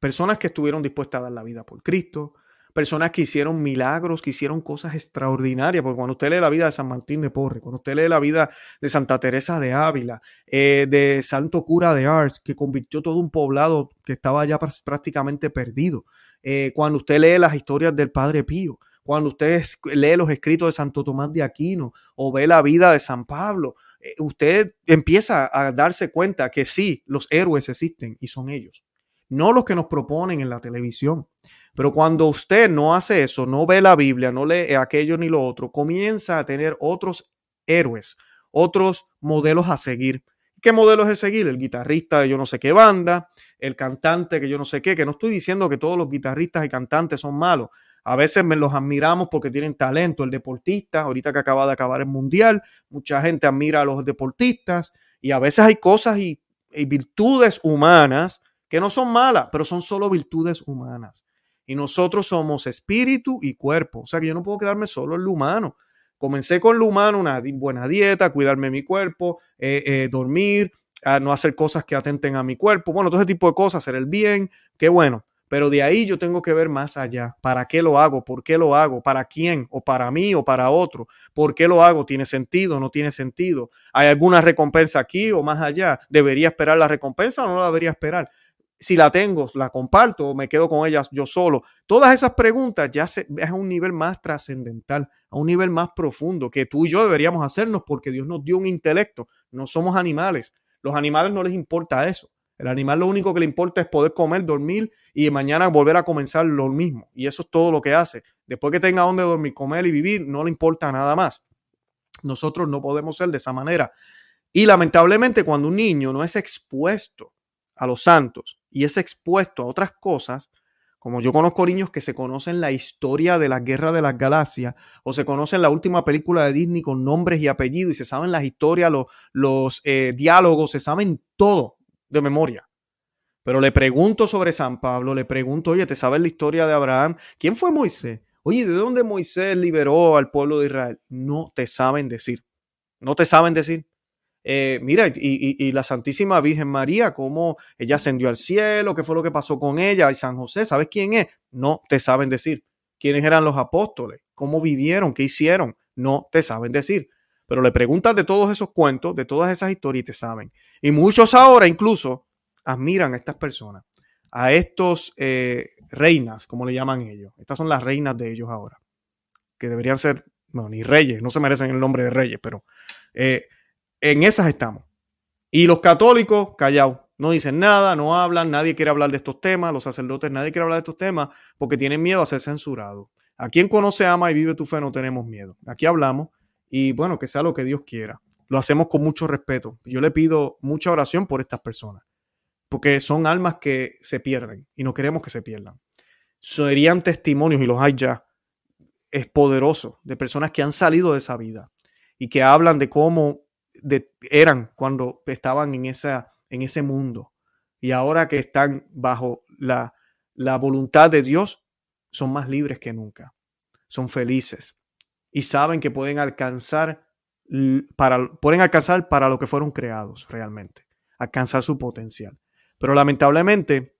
Personas que estuvieron dispuestas a dar la vida por Cristo, personas que hicieron milagros, que hicieron cosas extraordinarias, porque cuando usted lee la vida de San Martín de Porre, cuando usted lee la vida de Santa Teresa de Ávila, eh, de Santo Cura de Ars, que convirtió todo un poblado que estaba ya prácticamente perdido, eh, cuando usted lee las historias del Padre Pío, cuando usted lee los escritos de Santo Tomás de Aquino o ve la vida de San Pablo, eh, usted empieza a darse cuenta que sí, los héroes existen y son ellos, no los que nos proponen en la televisión. Pero cuando usted no hace eso, no ve la Biblia, no lee aquello ni lo otro, comienza a tener otros héroes, otros modelos a seguir. ¿Qué modelo es seguir? El guitarrista de yo no sé qué banda, el cantante que yo no sé qué, que no estoy diciendo que todos los guitarristas y cantantes son malos. A veces me los admiramos porque tienen talento. El deportista, ahorita que acaba de acabar el mundial, mucha gente admira a los deportistas y a veces hay cosas y, y virtudes humanas que no son malas, pero son solo virtudes humanas. Y nosotros somos espíritu y cuerpo. O sea que yo no puedo quedarme solo en lo humano. Comencé con lo humano, una buena dieta, cuidarme mi cuerpo, eh, eh, dormir, no hacer cosas que atenten a mi cuerpo, bueno, todo ese tipo de cosas, hacer el bien, qué bueno. Pero de ahí yo tengo que ver más allá. ¿Para qué lo hago? ¿Por qué lo hago? ¿Para quién? ¿O para mí o para otro? ¿Por qué lo hago? ¿Tiene sentido? ¿No tiene sentido? ¿Hay alguna recompensa aquí o más allá? ¿Debería esperar la recompensa o no la debería esperar? Si la tengo, la comparto o me quedo con ellas yo solo. Todas esas preguntas ya se, es a un nivel más trascendental, a un nivel más profundo que tú y yo deberíamos hacernos porque Dios nos dio un intelecto. No somos animales. Los animales no les importa eso. El animal lo único que le importa es poder comer, dormir y mañana volver a comenzar lo mismo. Y eso es todo lo que hace. Después que tenga donde dormir, comer y vivir, no le importa nada más. Nosotros no podemos ser de esa manera. Y lamentablemente cuando un niño no es expuesto a los santos y es expuesto a otras cosas, como yo conozco niños que se conocen la historia de la guerra de las galaxias o se conocen la última película de Disney con nombres y apellidos y se saben las historias, los, eh, diálogos, se saben todo de memoria. Pero le pregunto sobre San Pablo, le pregunto, oye, ¿te sabes la historia de Abraham? ¿Quién fue Moisés? Oye, ¿de dónde Moisés liberó al pueblo de Israel? No te saben decir. No te saben decir. Eh, mira, y, la Santísima Virgen María, cómo ella ascendió al cielo, qué fue lo que pasó con ella, y San José, ¿sabes quién es? No te saben decir. ¿Quiénes eran los apóstoles? ¿Cómo vivieron? ¿Qué hicieron? No te saben decir. Pero le preguntas de todos esos cuentos, de todas esas historias y te saben. Y muchos ahora incluso admiran a estas personas, a estos eh, reinas, como le llaman ellos. Estas son las reinas de ellos ahora, que deberían ser, no, ni reyes, no se merecen el nombre de reyes, pero eh, en esas estamos. Y los católicos, callados, no dicen nada, no hablan, nadie quiere hablar de estos temas, los sacerdotes, nadie quiere hablar de estos temas porque tienen miedo a ser censurados. A quien conoce, ama y vive tu fe no tenemos miedo. Aquí hablamos y bueno, que sea lo que Dios quiera. Lo hacemos con mucho respeto. Yo le pido mucha oración por estas personas, porque son almas que se pierden y no queremos que se pierdan. Serían testimonios, y los hay ya, es poderoso, de personas que han salido de esa vida y que hablan de cómo eran cuando estaban en, esa, en ese mundo. Y ahora que están bajo la, la voluntad de Dios, son más libres que nunca. Son felices. Y saben que pueden alcanzar para, pueden alcanzar para lo que fueron creados realmente. Alcanzar su potencial. Pero lamentablemente,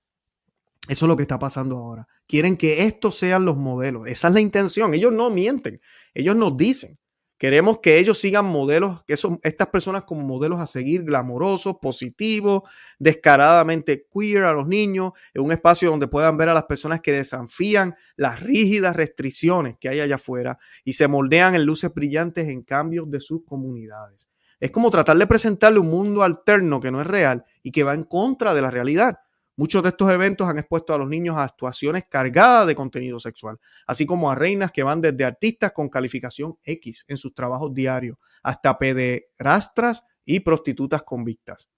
eso es lo que está pasando ahora. Quieren que estos sean los modelos. Esa es la intención. Ellos no mienten. Ellos nos dicen. Queremos que ellos sigan modelos, que son estas personas como modelos a seguir, glamorosos, positivos, descaradamente queer a los niños, en un espacio donde puedan ver a las personas que desafían las rígidas restricciones que hay allá afuera y se moldean en luces brillantes en cambios de sus comunidades. Es como tratar de presentarle un mundo alterno que no es real y que va en contra de la realidad. Muchos de estos eventos han expuesto a los niños a actuaciones cargadas de contenido sexual, así como a reinas que van desde artistas con calificación X en sus trabajos diarios hasta pederastras y prostitutas convictas.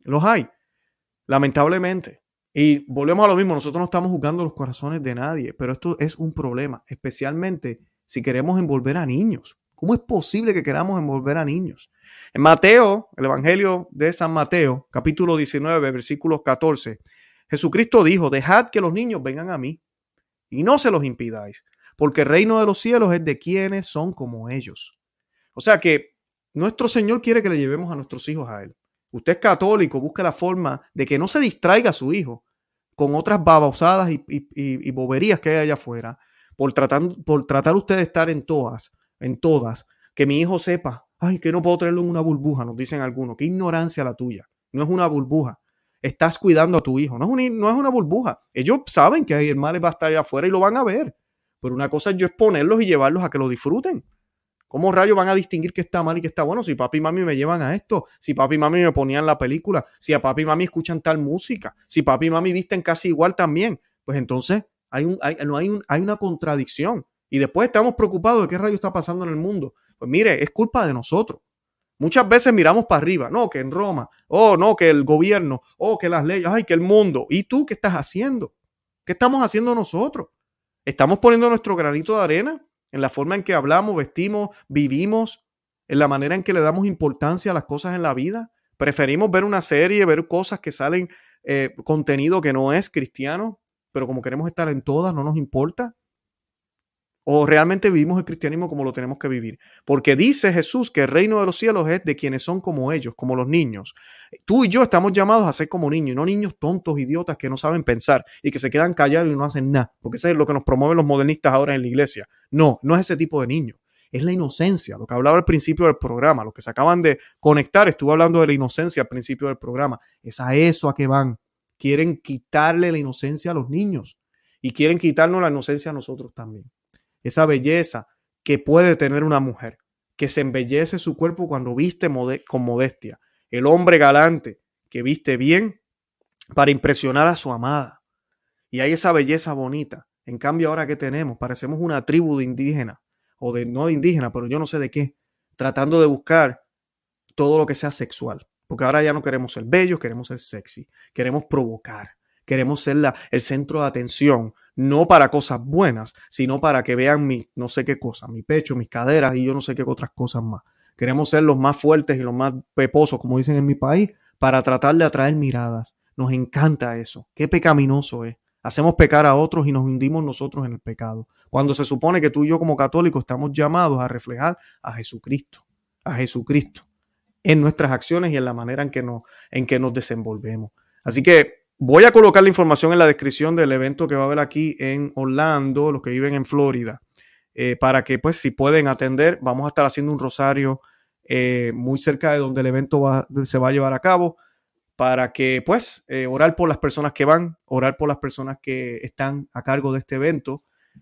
Los hay, lamentablemente. Y volvemos a lo mismo, nosotros no estamos juzgando los corazones de nadie, pero esto es un problema, especialmente si queremos envolver a niños. ¿Cómo es posible que queramos envolver a niños? En Mateo, el Evangelio de San Mateo, capítulo 19, versículos 14, Jesucristo dijo, dejad que los niños vengan a mí y no se los impidáis, porque el reino de los cielos es de quienes son como ellos. O sea que nuestro Señor quiere que le llevemos a nuestros hijos a Él. Usted es católico, busca la forma de que no se distraiga a su hijo con otras babosadas y, boberías que hay allá afuera, por tratar, por tratar usted de estar en todas en todas, que mi hijo sepa, ay, que no puedo traerlo en una burbuja, nos dicen algunos, qué ignorancia la tuya, no es una burbuja, estás cuidando a tu hijo, no es una, no es una burbuja, ellos saben que el mal va a estar allá afuera y lo van a ver, Pero una cosa es yo exponerlos y llevarlos a que lo disfruten. ¿Cómo rayos van a distinguir qué está mal y qué está bueno? Si papi y mami me llevan a esto, si papi y mami me ponían la película, si a papi y mami escuchan tal música, si papi y mami visten casi igual también, pues entonces hay, un, no hay, un, hay una contradicción. Y después estamos preocupados de qué rayos está pasando en el mundo. Pues mire, es culpa de nosotros. Muchas veces miramos para arriba, no, que en Roma, oh, no, que el gobierno, oh, que las leyes, ay, que el mundo. ¿Y tú qué estás haciendo? ¿Qué estamos haciendo nosotros? ¿Estamos poniendo nuestro granito de arena? en la forma en que hablamos, vestimos, vivimos, en la manera en que le damos importancia a las cosas en la vida. Preferimos ver una serie, ver cosas que salen, eh, contenido que no es cristiano, pero como queremos estar en todas, no nos importa o realmente vivimos el cristianismo como lo tenemos que vivir. Porque dice Jesús que el reino de los cielos es de quienes son como ellos, como los niños. Tú y yo estamos llamados a ser como niños, no niños tontos, idiotas que no saben pensar y que se quedan callados y no hacen nada, porque eso es lo que nos promueven los modernistas ahora en la iglesia. No, no es ese tipo de niño. Es la inocencia, lo que hablaba al principio del programa, lo que se acaban de conectar, estuve hablando de la inocencia al principio del programa. Es a eso a que van. Quieren quitarle la inocencia a los niños y quieren quitarnos la inocencia a nosotros también esa belleza que puede tener una mujer, que se embellece su cuerpo cuando viste con modestia. El hombre galante que viste bien para impresionar a su amada. Y hay esa belleza bonita. En cambio, ahora que tenemos, parecemos una tribu de indígenas, o de no de indígena, pero yo no sé de qué, tratando de buscar todo lo que sea sexual. Porque ahora ya no queremos ser bellos, queremos ser sexy, queremos provocar, queremos ser la, el centro de atención, no para cosas buenas, sino para que vean mi no sé qué cosa, mi pecho, mis caderas y yo no sé qué otras cosas más. Queremos ser los más fuertes y los más peposos, como dicen en mi país, para tratar de atraer miradas. Nos encanta eso. Qué pecaminoso es. Hacemos pecar a otros y nos hundimos nosotros en el pecado. Cuando se supone que tú y yo como católicos estamos llamados a reflejar a Jesucristo, a Jesucristo, en nuestras acciones y en la manera en que en que nos desenvolvemos. Así que Voy a colocar la información en la descripción del evento que va a haber aquí en Orlando, los que viven en Florida, eh, para que pues si pueden atender, vamos a estar haciendo un rosario eh, muy cerca de donde el evento se va a llevar a cabo, para que pues eh, orar por las personas que van, orar por las personas que están a cargo de este evento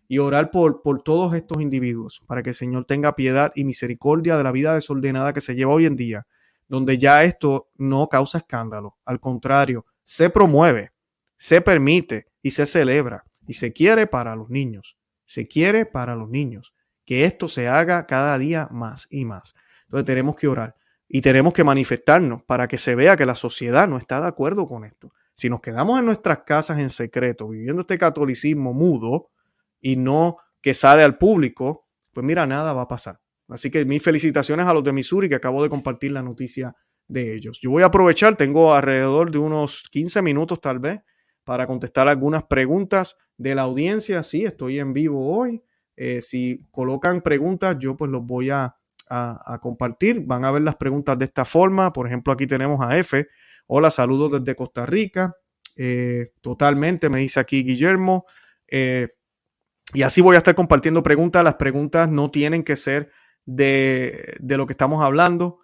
y orar por, por todos estos individuos, para que el Señor tenga piedad y misericordia de la vida desordenada que se lleva hoy en día, donde ya esto no causa escándalo, al contrario, se promueve, se permite y se celebra y se quiere para los niños. Se quiere para los niños. Que esto se haga cada día más y más. Entonces tenemos que orar y tenemos que manifestarnos para que se vea que la sociedad no está de acuerdo con esto. Si nos quedamos en nuestras casas en secreto, viviendo este catolicismo mudo y no que sale al público, pues mira, nada va a pasar. Así que mis felicitaciones a los de Missouri que acabo de compartir la noticia de ellos. Yo voy a aprovechar, tengo alrededor de unos 15 minutos tal vez para contestar algunas preguntas de la audiencia. Sí, estoy en vivo hoy. Eh, si colocan preguntas, yo pues los voy a, compartir. Van a ver las preguntas de esta forma. Por ejemplo, aquí tenemos a F. Hola, saludos desde Costa Rica. Eh, totalmente, me dice aquí Guillermo. Eh, y así voy a estar compartiendo preguntas. Las preguntas no tienen que ser de, de lo que estamos hablando.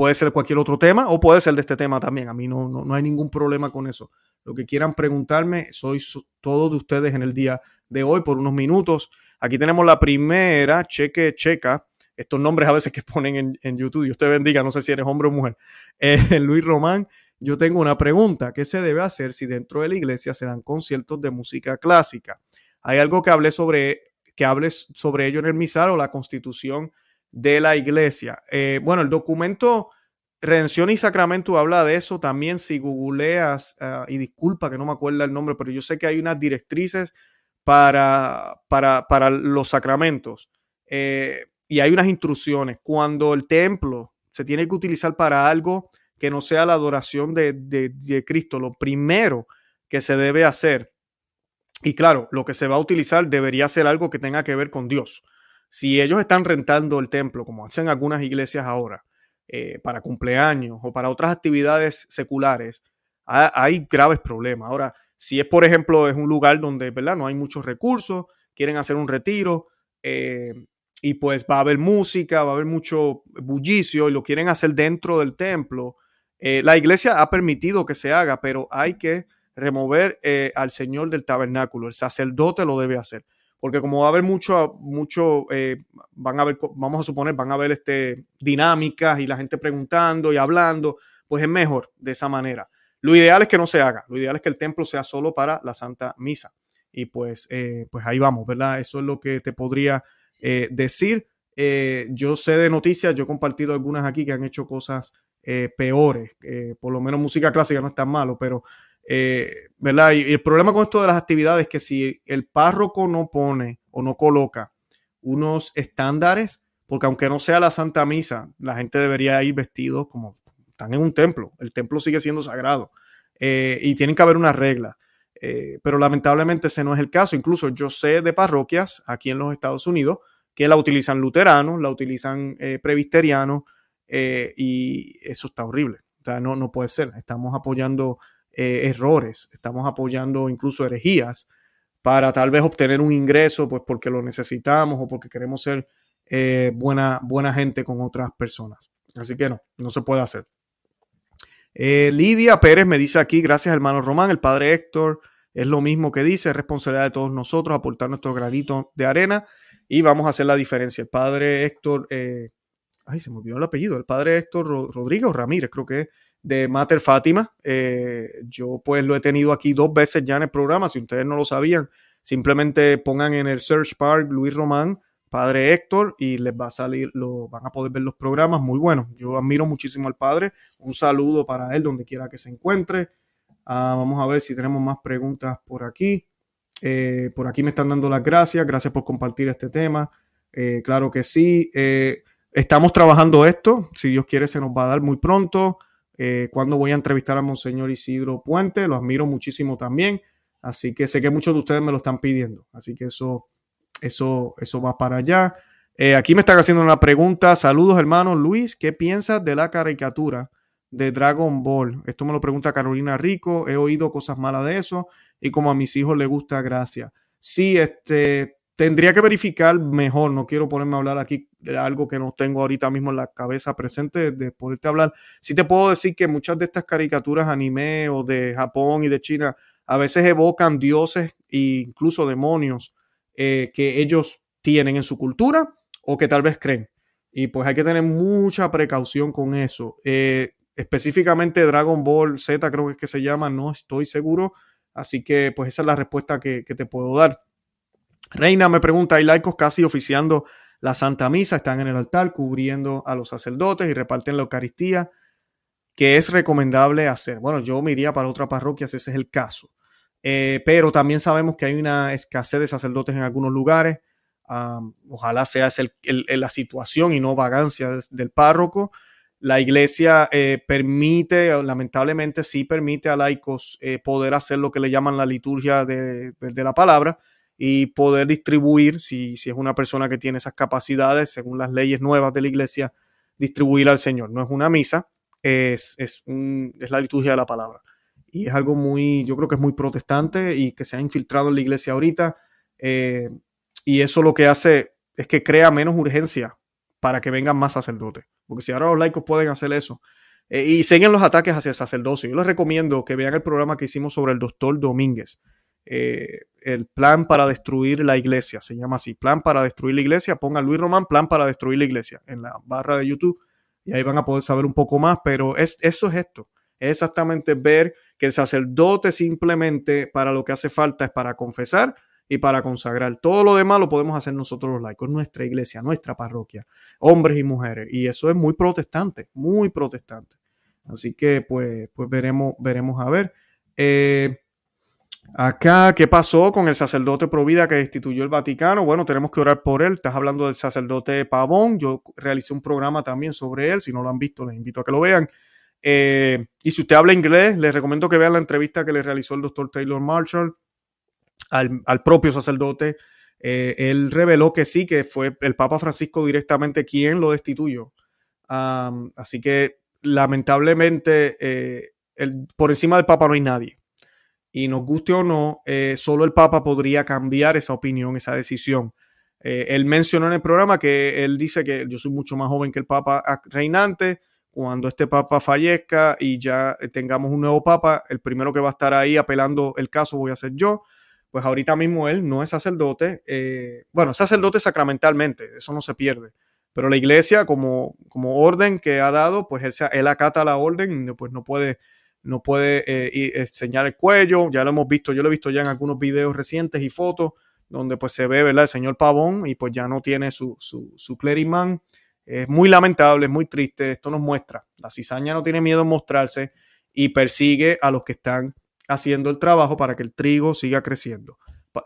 Puede ser cualquier otro tema o puede ser de este tema también. A mí no, no, hay ningún problema con eso. Lo que quieran preguntarme, soy todos de ustedes en el día de hoy por unos minutos. Aquí tenemos la primera, cheque, checa. Estos nombres a veces que ponen en, en YouTube. Dios te bendiga, no sé si eres hombre o mujer. Eh, Luis Román, yo tengo una pregunta. ¿Qué se debe hacer si dentro de la iglesia se dan conciertos de música clásica? ¿Hay algo que hable sobre, que hables sobre ello en el misal o la constitución de la iglesia. Eh, bueno, el documento Redención y Sacramento habla de eso también. Si googleas, ah, y disculpa que no me acuerdo el nombre, pero yo sé que hay unas directrices para, para, para los sacramentos eh, y hay unas instrucciones. Cuando el templo se tiene que utilizar para algo que no sea la adoración de, de Cristo, lo primero que se debe hacer, y claro, lo que se va a utilizar debería ser algo que tenga que ver con Dios si ellos están rentando el templo, como hacen algunas iglesias ahora, eh, para cumpleaños o para otras actividades seculares, hay graves problemas. Ahora, si es, por ejemplo, es un lugar donde ¿verdad? no hay muchos recursos, quieren hacer un retiro eh, y pues va a haber música, va a haber mucho bullicio y lo quieren hacer dentro del templo, eh, la iglesia ha permitido que se haga, pero hay que remover al Señor del tabernáculo. El sacerdote lo debe hacer porque como va a haber mucho, mucho, eh, van a ver, vamos a suponer, van a haber este, dinámicas y la gente preguntando y hablando, pues es mejor de esa manera. Lo ideal es que no se haga, lo ideal es que el templo sea solo para la Santa Misa. Y pues, eh, pues ahí vamos, ¿verdad? Eso es lo que te podría eh, decir. yo sé de noticias, yo he compartido algunas aquí que han hecho cosas peores, por lo menos música clásica no es tan malo, pero eh, ¿verdad? Y, el problema con esto de las actividades es que si el párroco no pone o no coloca unos estándares, porque aunque no sea la Santa Misa, la gente debería ir vestidos como están en un templo, el templo sigue siendo sagrado eh, y tienen que haber unas reglas. Eh, pero lamentablemente ese no es el caso. Incluso yo sé de parroquias aquí en los Estados Unidos que la utilizan luteranos, la utilizan presbiterianos y eso está horrible. O sea, no, no puede ser. Estamos apoyando eh, errores, estamos apoyando incluso herejías para tal vez obtener un ingreso, pues porque lo necesitamos o porque queremos ser eh, buena, buena gente con otras personas. Así que no, no se puede hacer. Eh, Lidia Pérez me dice aquí, gracias hermano Román, el padre Héctor es lo mismo que dice, es responsabilidad de todos nosotros aportar nuestro granito de arena y vamos a hacer la diferencia. El padre Héctor, ay, se me olvidó el apellido, el padre Héctor Rodríguez Ramírez, creo que de Mater Fátima. Eh, yo pues lo he tenido aquí dos veces ya en el programa, si ustedes no lo sabían, simplemente pongan en el search bar Luis Román, padre Héctor, y les va a salir, lo, van a poder ver los programas muy buenos. Yo admiro muchísimo al padre, un saludo para él donde quiera que se encuentre. Ah, vamos a ver si tenemos más preguntas por aquí. Eh, por aquí me están dando las gracias, gracias por compartir este tema. Eh, claro que sí. estamos trabajando esto, si Dios quiere se nos va a dar muy pronto. Eh, cuando voy a entrevistar a Monseñor Isidro Puente, lo admiro muchísimo también, así que sé que muchos de ustedes me lo están pidiendo, así que eso, eso, eso va para allá. Eh, aquí me están haciendo una pregunta, saludos hermanos, Luis, ¿qué piensas de la caricatura de Dragon Ball? Esto me lo pregunta Carolina Rico, he oído cosas malas de eso y como a mis hijos les gusta, gracias. Sí, este, tendría que verificar mejor, no quiero ponerme a hablar aquí de algo que no tengo ahorita mismo en la cabeza presente de poderte hablar. Sí te puedo decir que muchas de estas caricaturas anime o de Japón y de China a veces evocan dioses e incluso demonios eh, que ellos tienen en su cultura o que tal vez creen. Y pues hay que tener mucha precaución con eso. Eh, específicamente Dragon Ball Z creo que es que se llama, no estoy seguro. Así que pues esa es la respuesta que te puedo dar. Reina me pregunta, ¿hay laicos casi oficiando la Santa Misa? Están en el altar cubriendo a los sacerdotes y reparten la Eucaristía. ¿Qué es recomendable hacer? Bueno, yo me iría para otra parroquia si ese es el caso. Eh, pero también sabemos que hay una escasez de sacerdotes en algunos lugares. ojalá sea la situación y no vagancia del párroco. La iglesia eh, permite, lamentablemente sí permite a laicos eh, poder hacer lo que le llaman la liturgia de la palabra, y poder distribuir, si, si es una persona que tiene esas capacidades, según las leyes nuevas de la iglesia, distribuir al Señor. No es una misa, es, es, es la liturgia de la palabra. Y es algo muy, yo creo que es muy protestante y que se ha infiltrado en la iglesia ahorita. Eh, y eso lo que hace es que crea menos urgencia para que vengan más sacerdotes. Porque si ahora los laicos pueden hacer eso, eh, y siguen los ataques hacia el sacerdocio, yo les recomiendo que vean el programa que hicimos sobre el doctor Domínguez. Eh, el plan para destruir la iglesia, se llama así, plan para destruir la iglesia, pongan Luis Román, plan para destruir la iglesia en la barra de YouTube y ahí van a poder saber un poco más, pero es, eso es esto, es exactamente ver que el sacerdote simplemente para lo que hace falta es para confesar y para consagrar. Todo lo demás lo podemos hacer nosotros los laicos, nuestra iglesia, nuestra parroquia, hombres y mujeres, y eso es muy protestante, muy protestante. Así que pues, pues veremos, veremos a ver. Eh, Acá, ¿qué pasó con el sacerdote Provida que destituyó el Vaticano? Bueno, tenemos que orar por él. Estás hablando del sacerdote Pavón. Yo realicé un programa también sobre él. Si no lo han visto, les invito a que lo vean. Eh, y si usted habla inglés, les recomiendo que vean la entrevista que le realizó el doctor Taylor Marshall al, propio sacerdote. Eh, él reveló que sí, que fue el Papa Francisco directamente quien lo destituyó. así que lamentablemente, eh, por encima del Papa no hay nadie y nos guste o no, eh, solo el Papa podría cambiar esa opinión, esa decisión. Eh, él mencionó en el programa que él dice que yo soy mucho más joven que el Papa reinante. Cuando este Papa fallezca y ya tengamos un nuevo Papa, el primero que va a estar ahí apelando el caso voy a ser yo. pues ahorita mismo él no es sacerdote, eh, bueno, sacerdote sacramentalmente, eso no se pierde, pero la iglesia como, como orden que ha dado, pues él, él acata la orden, pues no puede, no puede eh, enseñar el cuello, ya lo hemos visto, yo lo he visto ya en algunos videos recientes y fotos, donde pues se ve, ¿verdad? El señor Pavón y pues ya no tiene su, su, su cleriman. Es muy lamentable, es muy triste, esto nos muestra, la cizaña no tiene miedo en mostrarse y persigue a los que están haciendo el trabajo para que el trigo siga creciendo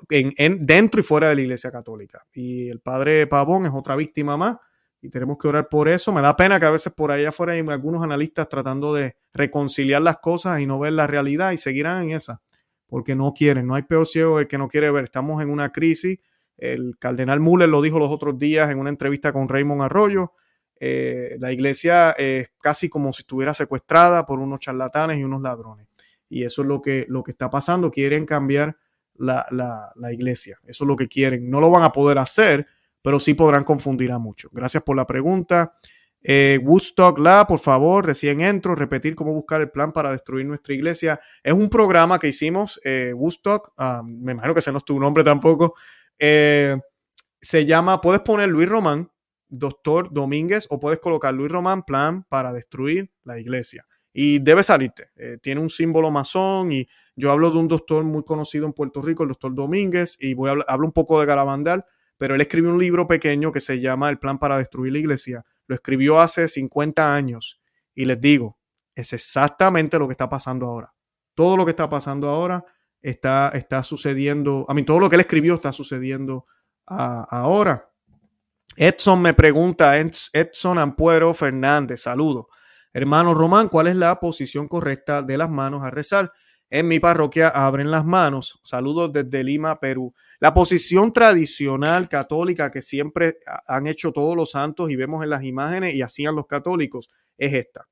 en, dentro y fuera de la Iglesia Católica. Y el padre Pavón es otra víctima más y tenemos que orar por eso. Me da pena que a veces por allá afuera hay algunos analistas tratando de reconciliar las cosas y no ver la realidad y seguirán en esa, porque no quieren, no hay peor ciego el que no quiere ver. Estamos en una crisis. El cardenal Müller lo dijo los otros días en una entrevista con Raymond Arroyo. Eh, la iglesia es casi como si estuviera secuestrada por unos charlatanes y unos ladrones. Y eso es lo que, lo que está pasando. Quieren cambiar la, la, iglesia. Eso es lo que quieren. No lo van a poder hacer, pero sí podrán confundir a muchos. Gracias por la pregunta. Eh, Woodstock La, por favor, recién entro, repetir cómo buscar el plan para destruir nuestra iglesia. Es un programa que hicimos, eh, Woodstock, me imagino que ese no es tu nombre tampoco. Eh, se llama, puedes poner Luis Román, Doctor Domínguez, o puedes colocar Luis Román, plan para destruir la iglesia y debe salirte. Eh, tiene un símbolo masón y yo hablo de un doctor muy conocido en Puerto Rico, el doctor Domínguez, y voy a hablo un poco de Garabandal, pero él escribió un libro pequeño que se llama El plan para destruir la iglesia. Lo escribió hace 50 años y les digo, es exactamente lo que está pasando ahora. Todo lo que está pasando ahora está, está sucediendo, a mí todo lo que él escribió está sucediendo ahora. Edson me pregunta, Edson Ampuero Fernández, saludo. Hermano Román, ¿cuál es la posición correcta de las manos a rezar? En mi parroquia abren las manos. Saludos desde Lima, Perú. La posición tradicional católica que siempre han hecho todos los santos y vemos en las imágenes y hacían los católicos es esta.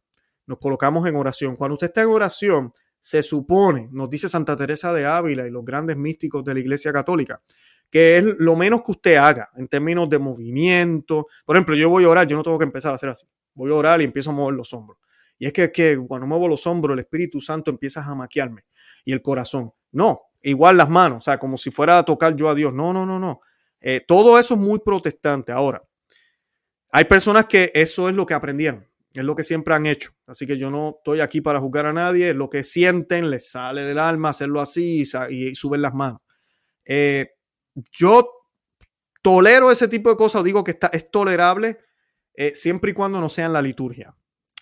Nos colocamos en oración. Cuando usted está en oración, se supone, nos dice Santa Teresa de Ávila y los grandes místicos de la Iglesia Católica, que es lo menos que usted haga en términos de movimiento. Por ejemplo, yo voy a orar, yo no tengo que empezar a hacer así voy a orar y empiezo a mover los hombros. Y es que, que cuando muevo los hombros, el Espíritu Santo empieza a maquiarme y el corazón. No, igual las manos, o sea, como si fuera a tocar yo a Dios. No, no, no, no. Eh, todo eso es muy protestante. Ahora, hay personas que eso es lo que aprendieron, es lo que siempre han hecho. Así que yo no estoy aquí para juzgar a nadie, lo que sienten, les sale del alma hacerlo así y, suben las manos. Eh, yo tolero ese tipo de cosas, digo que está, es tolerable eh, siempre y cuando no sea en la liturgia.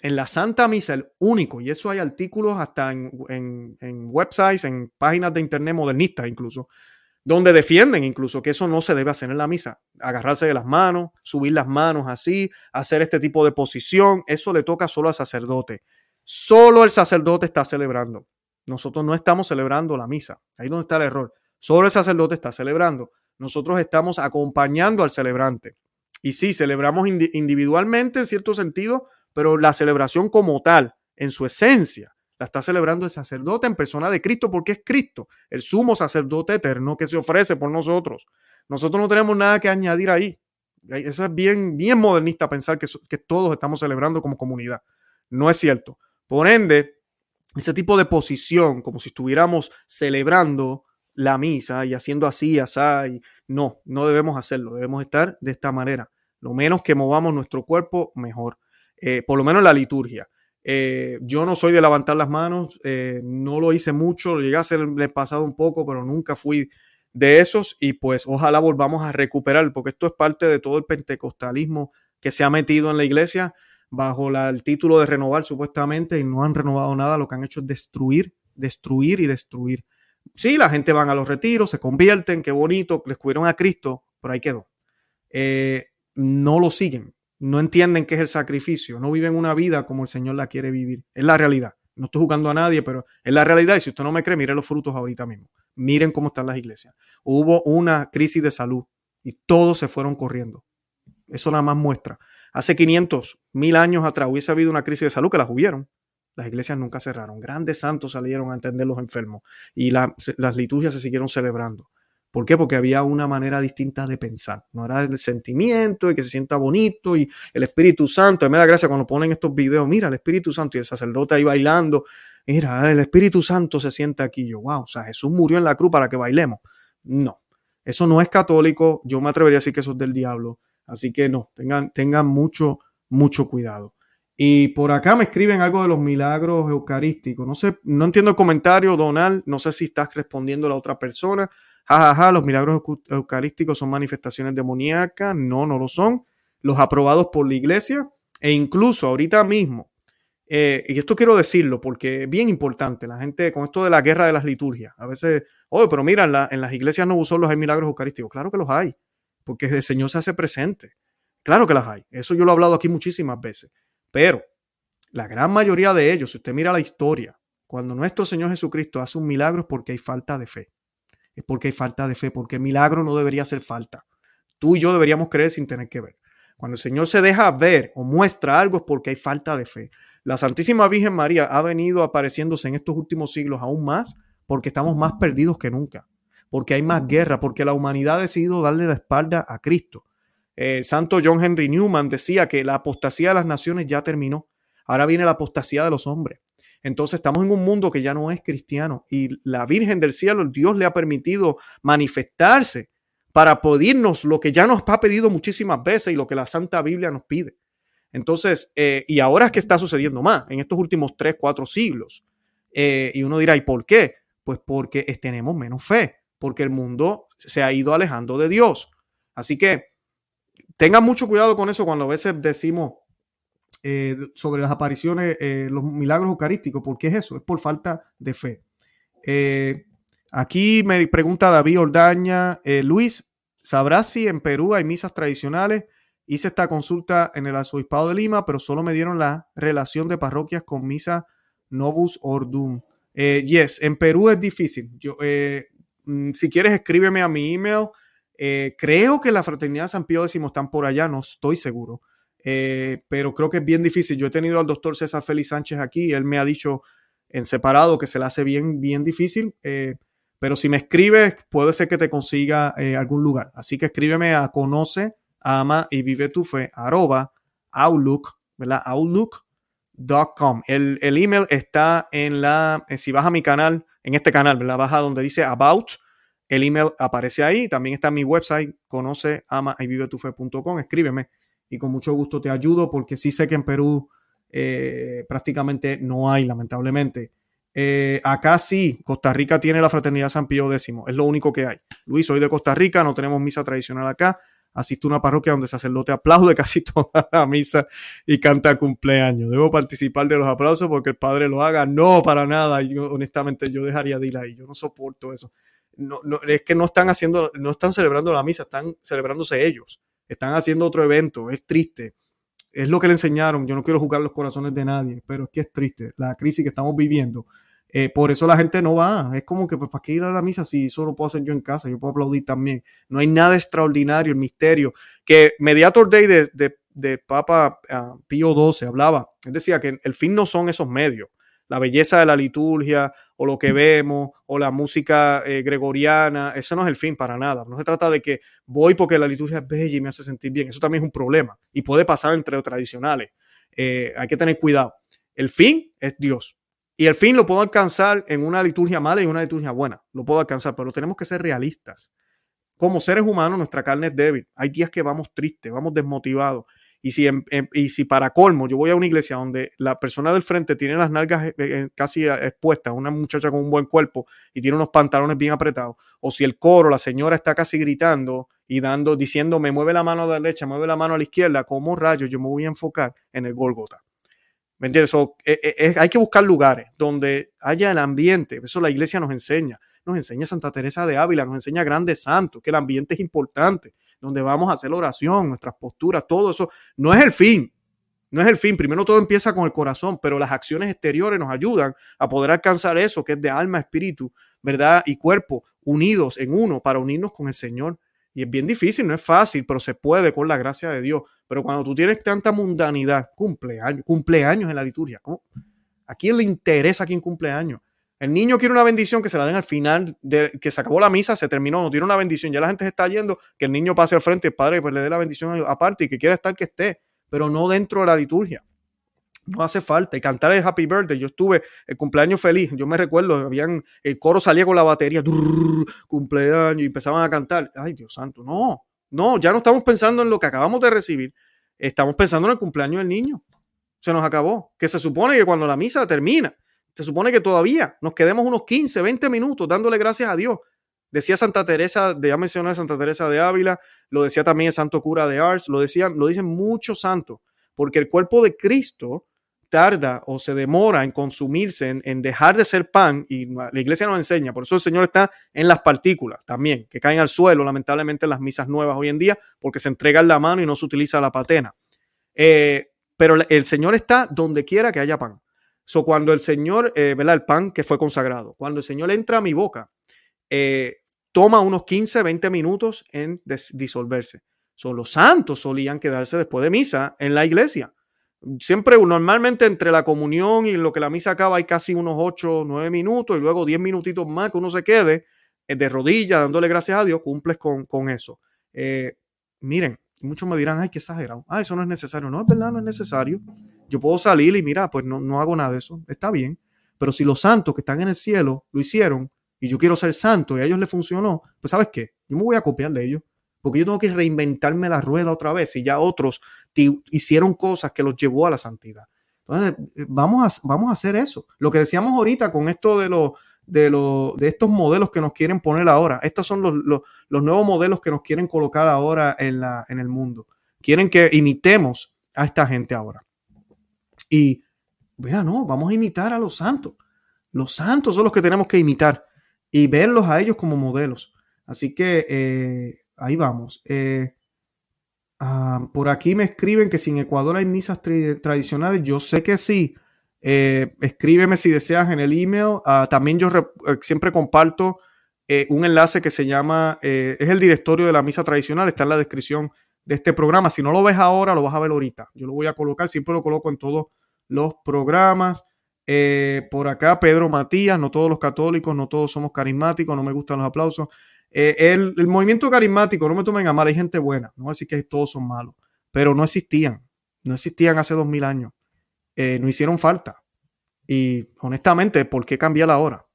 En la Santa Misa, el único, y eso hay artículos hasta en, en, websites, en páginas de internet modernistas incluso, donde defienden incluso que eso no se debe hacer en la misa. Agarrarse de las manos, subir las manos así, hacer este tipo de posición, eso le toca solo al sacerdote. Solo el sacerdote está celebrando. Nosotros no estamos celebrando la misa. Ahí donde está el error. Solo el sacerdote está celebrando. Nosotros estamos acompañando al celebrante. Y sí, celebramos individualmente en cierto sentido, pero la celebración como tal, en su esencia, la está celebrando el sacerdote en persona de Cristo porque es Cristo, el sumo sacerdote eterno que se ofrece por nosotros. Nosotros no tenemos nada que añadir ahí. Eso es bien, bien modernista pensar que, todos estamos celebrando como comunidad. No es cierto. Por ende, ese tipo de posición, como si estuviéramos celebrando la misa y haciendo así, así, no, no debemos hacerlo, debemos estar de esta manera. Lo menos que movamos nuestro cuerpo, mejor. Eh, por lo menos la liturgia. Eh, yo no soy de levantar las manos, eh, no lo hice mucho, llegué a hacer el pasado un poco, pero nunca fui de esos y pues ojalá volvamos a recuperar, porque esto es parte de todo el pentecostalismo que se ha metido en la iglesia bajo el título de renovar supuestamente y no han renovado nada, lo que han hecho es destruir, destruir y destruir. Sí, la gente van a los retiros, se convierten, qué bonito, les cubrieron a Cristo, pero ahí quedó. No lo siguen, no entienden qué es el sacrificio, no viven una vida como el Señor la quiere vivir. Es la realidad. No estoy jugando a nadie, pero es la realidad. Y si usted no me cree, mire los frutos ahorita mismo. Miren cómo están las iglesias. Hubo una crisis de salud y todos se fueron corriendo. Eso nada más muestra. Hace 500, mil años atrás hubiese habido una crisis de salud que las hubieron. Las iglesias nunca cerraron. Grandes santos salieron a atender los enfermos y las liturgias se siguieron celebrando. ¿Por qué? Porque había una manera distinta de pensar. No era el sentimiento y que se sienta bonito y el Espíritu Santo. Me da gracia cuando ponen estos videos. Mira, el Espíritu Santo y el sacerdote ahí bailando. Mira, el Espíritu Santo se sienta aquí. Yo, wow, o sea, Jesús murió en la cruz para que bailemos. No, eso no es católico. Yo me atrevería a decir que eso es del diablo. Así que no, tengan, tengan mucho, mucho cuidado. Y por acá me escriben algo de los milagros eucarísticos. No sé, no entiendo el comentario, Donald. No sé si estás respondiendo a la otra persona. Ja, los milagros eucarísticos son manifestaciones demoníacas. No, no lo son. Los aprobados por la iglesia. E incluso ahorita mismo, eh, y esto quiero decirlo porque es bien importante, la gente con esto de la guerra de las liturgias, a veces, oh, pero mira, en, en las iglesias no solo hay milagros eucarísticos. Claro que los hay porque el Señor se hace presente. Claro que las hay. Eso yo lo he hablado aquí muchísimas veces. Pero la gran mayoría de ellos, si usted mira la historia, cuando nuestro Señor Jesucristo hace un milagro es porque hay falta de fe. Es porque hay falta de fe, porque milagro no debería ser falta. Tú y yo deberíamos creer sin tener que ver. Cuando el Señor se deja ver o muestra algo es porque hay falta de fe. La Santísima Virgen María ha venido apareciéndose en estos últimos siglos aún más porque estamos más perdidos que nunca porque hay más guerra, porque la humanidad ha decidido darle la espalda a Cristo. Eh, Santo John Henry Newman decía que la apostasía de las naciones ya terminó. Ahora viene la apostasía de los hombres. Entonces estamos en un mundo que ya no es cristiano y la Virgen del Cielo, Dios le ha permitido manifestarse para pedirnos lo que ya nos ha pedido muchísimas veces y lo que la Santa Biblia nos pide. Entonces, eh, y ahora es que está sucediendo más en estos últimos tres, cuatro siglos. Eh, y uno dirá, ¿y por qué? Pues porque tenemos menos fe porque el mundo se ha ido alejando de Dios. Así que tengan mucho cuidado con eso cuando a veces decimos eh, sobre las apariciones, eh, los milagros eucarísticos, porque es eso, es por falta de fe. Eh, aquí me pregunta David Ordaña, Luis, ¿sabrás si en Perú hay misas tradicionales? Hice esta consulta en el Arzobispado de Lima, pero solo me dieron la relación de parroquias con misa Novus Ordum. yes, en Perú es difícil. Yo, Mm, si quieres, escríbeme a mi email. Creo que la Fraternidad San Pío X están por allá, no estoy seguro. Eh, pero creo que es bien difícil. Yo he tenido al doctor César Félix Sánchez aquí él me ha dicho en separado que se le hace bien, bien difícil. Eh, pero si me escribes, puede ser que te consiga algún lugar. Así que escríbeme a conoce, ama y vive tu fe, arroba, outlook, ¿verdad? Outlook.com. El, el email está en la, si vas a mi canal, en este canal, ¿verdad? Baja donde dice About, el email aparece ahí, también está mi website, conoce, ama y vive tu fe.com, escríbeme y con mucho gusto te ayudo porque sí sé que en Perú eh, prácticamente no hay, lamentablemente. Eh, acá sí, Costa Rica tiene la Fraternidad San Pío X, es lo único que hay. Luis, soy de Costa Rica, no tenemos misa tradicional acá. Asisto a una parroquia donde sacerdote aplaude casi toda la misa y canta cumpleaños. Debo participar de los aplausos porque el padre lo haga. No, para nada. Yo, honestamente, yo dejaría de ir ahí. Yo no soporto eso. No, no, es que no están haciendo, no están celebrando la misa, están celebrándose ellos. Están haciendo otro evento. Es triste. Es lo que le enseñaron. Yo no quiero jugar los corazones de nadie, pero es que es triste. La crisis que estamos viviendo eh, por eso la gente no va. Es como que, pues, ¿para qué ir a la misa si eso lo puedo hacer yo en casa? Yo puedo aplaudir también. No hay nada extraordinario, el misterio. Que Mediator Day de, de, Papa uh, Pío XII hablaba. Él decía que el fin no son esos medios. La belleza de la liturgia, o lo que vemos, o la música eh, gregoriana, eso no es el fin para nada. No se trata de que voy porque la liturgia es bella y me hace sentir bien. Eso también es un problema y puede pasar entre los tradicionales. Eh, hay que tener cuidado. El fin es Dios. Y el fin lo puedo alcanzar en una liturgia mala y en una liturgia buena. Lo puedo alcanzar, pero tenemos que ser realistas. Como seres humanos, nuestra carne es débil. Hay días que vamos tristes, vamos desmotivados. Y si, y si para colmo yo voy a una iglesia donde la persona del frente tiene las nalgas eh, eh, casi expuestas, una muchacha con un buen cuerpo y tiene unos pantalones bien apretados, o si el coro, la señora está casi gritando y dando, diciendo, me mueve la mano a la derecha, mueve la mano a la izquierda, ¿cómo rayos yo me voy a enfocar en el Golgota? ¿Me entiendes? Eh, eh, hay que buscar lugares donde haya el ambiente. Eso la iglesia nos enseña. Nos enseña Santa Teresa de Ávila, nos enseña grandes santos, que el ambiente es importante, donde vamos a hacer oración, nuestras posturas, todo eso. No es el fin. No es el fin. Primero todo empieza con el corazón, pero las acciones exteriores nos ayudan a poder alcanzar eso que es de alma, espíritu, verdad y cuerpo, unidos en uno para unirnos con el Señor. Y es bien difícil, no es fácil, pero se puede con la gracia de Dios. Pero cuando tú tienes tanta mundanidad, cumpleaños, cumpleaños en la liturgia, ¿a quién le interesa quién cumpleaños? El niño quiere una bendición que se la den al final, de que se acabó la misa, se terminó, no tiene una bendición, ya la gente se está yendo, que el niño pase al frente, el padre pues le dé la bendición aparte y que quiera estar que esté, pero no dentro de la liturgia. No hace falta. Y cantar el Happy Birthday. Yo estuve el cumpleaños feliz. Yo me recuerdo, habían, el coro salía con la batería, cumpleaños, y empezaban a cantar. Ay, Dios santo, no. No, ya no estamos pensando en lo que acabamos de recibir. Estamos pensando en el cumpleaños del niño. Se nos acabó. Que se supone que cuando la misa termina, se supone que todavía nos quedemos unos 15, 20 minutos dándole gracias a Dios. Decía Santa Teresa, ya mencioné Santa Teresa de Ávila, lo decía también el santo cura de Ars, lo, decían, lo dicen muchos santos, porque el cuerpo de Cristo tarda o se demora en consumirse, en, dejar de ser pan, y la iglesia nos enseña, por eso el Señor está en las partículas también, que caen al suelo, lamentablemente en las misas nuevas hoy en día, porque se entrega en la mano y no se utiliza la patena. Eh, pero el Señor está donde quiera que haya pan. So, cuando el Señor, eh, ¿verdad? El pan que fue consagrado, cuando el Señor entra a mi boca, eh, toma unos 15, 20 minutos en disolverse. So, los santos solían quedarse después de misa en la iglesia siempre normalmente entre la comunión y lo que la misa acaba hay casi unos 8, 9 minutos y luego 10 minutitos más que uno se quede eh, de rodillas dándole gracias a Dios, cumples con, con eso. Eh, miren, muchos me dirán, ay, qué exagerado. Ah, eso no es necesario. No, es verdad, no es necesario. Yo puedo salir y mira, pues no, no hago nada de eso. Está bien. Pero si los santos que están en el cielo lo hicieron y yo quiero ser santo y a ellos les funcionó, pues sabes qué, yo me voy a copiar de ellos porque yo tengo que reinventarme la rueda otra vez y ya otros hicieron cosas que los llevó a la santidad. Entonces, eh, vamos a, vamos a hacer eso. Lo que decíamos ahorita con esto de, lo, de, lo, de estos modelos que nos quieren poner ahora, estos son los, los, los, nuevos modelos que nos quieren colocar ahora en, la, en el mundo. Quieren que imitemos a esta gente ahora. Y, mira, no, vamos a imitar a los santos. Los santos son los que tenemos que imitar y verlos a ellos como modelos. Así que eh, ahí vamos. Eh, ah, por aquí me escriben que si en Ecuador hay misas tradicionales, yo sé que sí. Eh, escríbeme si deseas en el email. Ah, también yo eh, siempre comparto un enlace que se llama, es el directorio de la misa tradicional, está en la descripción de este programa. Si no lo ves ahora, lo vas a ver ahorita. Yo lo voy a colocar, siempre lo coloco en todos los programas. por acá, Pedro Matías, no todos los católicos, no todos somos carismáticos, no me gustan los aplausos. Eh, el, movimiento carismático, no me tomen a mal, hay gente buena, no así que todos son malos, pero no existían, no existían hace dos mil años, eh, no hicieron falta. Y honestamente, ¿por qué cambiar ahora?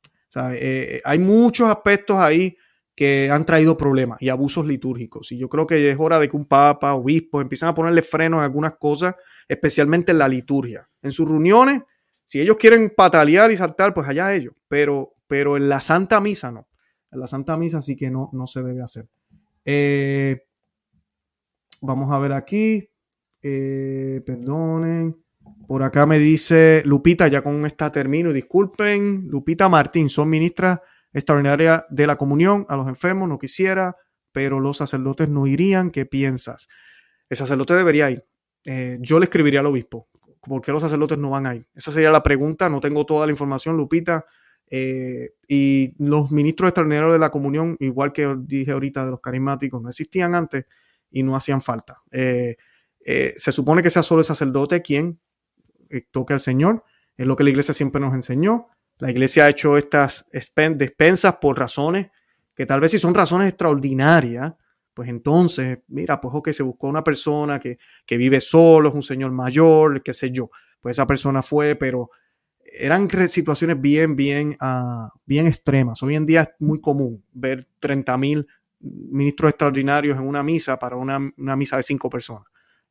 Eh, hay muchos aspectos ahí que han traído problemas y abusos litúrgicos. Y yo creo que es hora de que un papa, obispo, empiecen a ponerle freno en algunas cosas, especialmente en la liturgia. En sus reuniones, si ellos quieren patalear y saltar, pues allá ellos. Pero, pero en la Santa Misa no la Santa Misa, así que no, no se debe hacer. Eh, vamos a ver aquí. Eh, perdonen. Por acá me dice Lupita, ya con esta termino, disculpen. Lupita Martín, son ministras extraordinarias de la comunión a los enfermos, no quisiera, pero los sacerdotes no irían. ¿Qué piensas? El sacerdote debería ir. Eh, yo le escribiría al obispo. ¿Por qué los sacerdotes no van a ir? Esa sería la pregunta. No tengo toda la información, Lupita. Eh, y los ministros extraordinarios de la comunión, igual que dije ahorita de los carismáticos, no existían antes y no hacían falta. Eh, se supone que sea solo el sacerdote quien toque al Señor, es lo que la iglesia siempre nos enseñó. La iglesia ha hecho estas despensas por razones que tal vez si son razones extraordinarias, pues entonces, mira, pues que se buscó una persona que, que vive solo, es un señor mayor, qué sé yo, pues esa persona fue, pero eran situaciones bien, bien, uh, bien extremas. Hoy en día es muy común ver 30 mil ministros extraordinarios en una misa para una, una misa de cinco personas.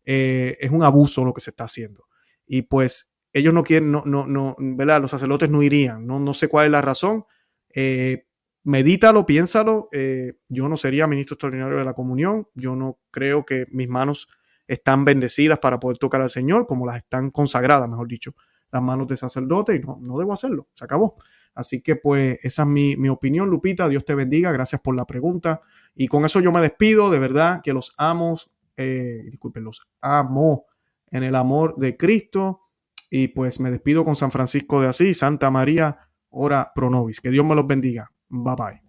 Eh, es un abuso lo que se está haciendo. Y pues ellos no quieren, no, no, no, ¿verdad? Los sacerdotes no irían. No, no sé cuál es la razón. Eh, medítalo, piénsalo. Eh, yo no sería ministro extraordinario de la comunión. Yo no creo que mis manos están bendecidas para poder tocar al Señor, como las están consagradas, mejor dicho las manos de sacerdote y no, no debo hacerlo, se acabó. Así que pues esa es mi, opinión, Lupita, Dios te bendiga, gracias por la pregunta. Y con eso yo me despido, de verdad que los amo, eh, disculpen, los amo en el amor de Cristo. Y pues me despido con San Francisco de Asís, Santa María, ora pro nobis. Que Dios me los bendiga. Bye bye.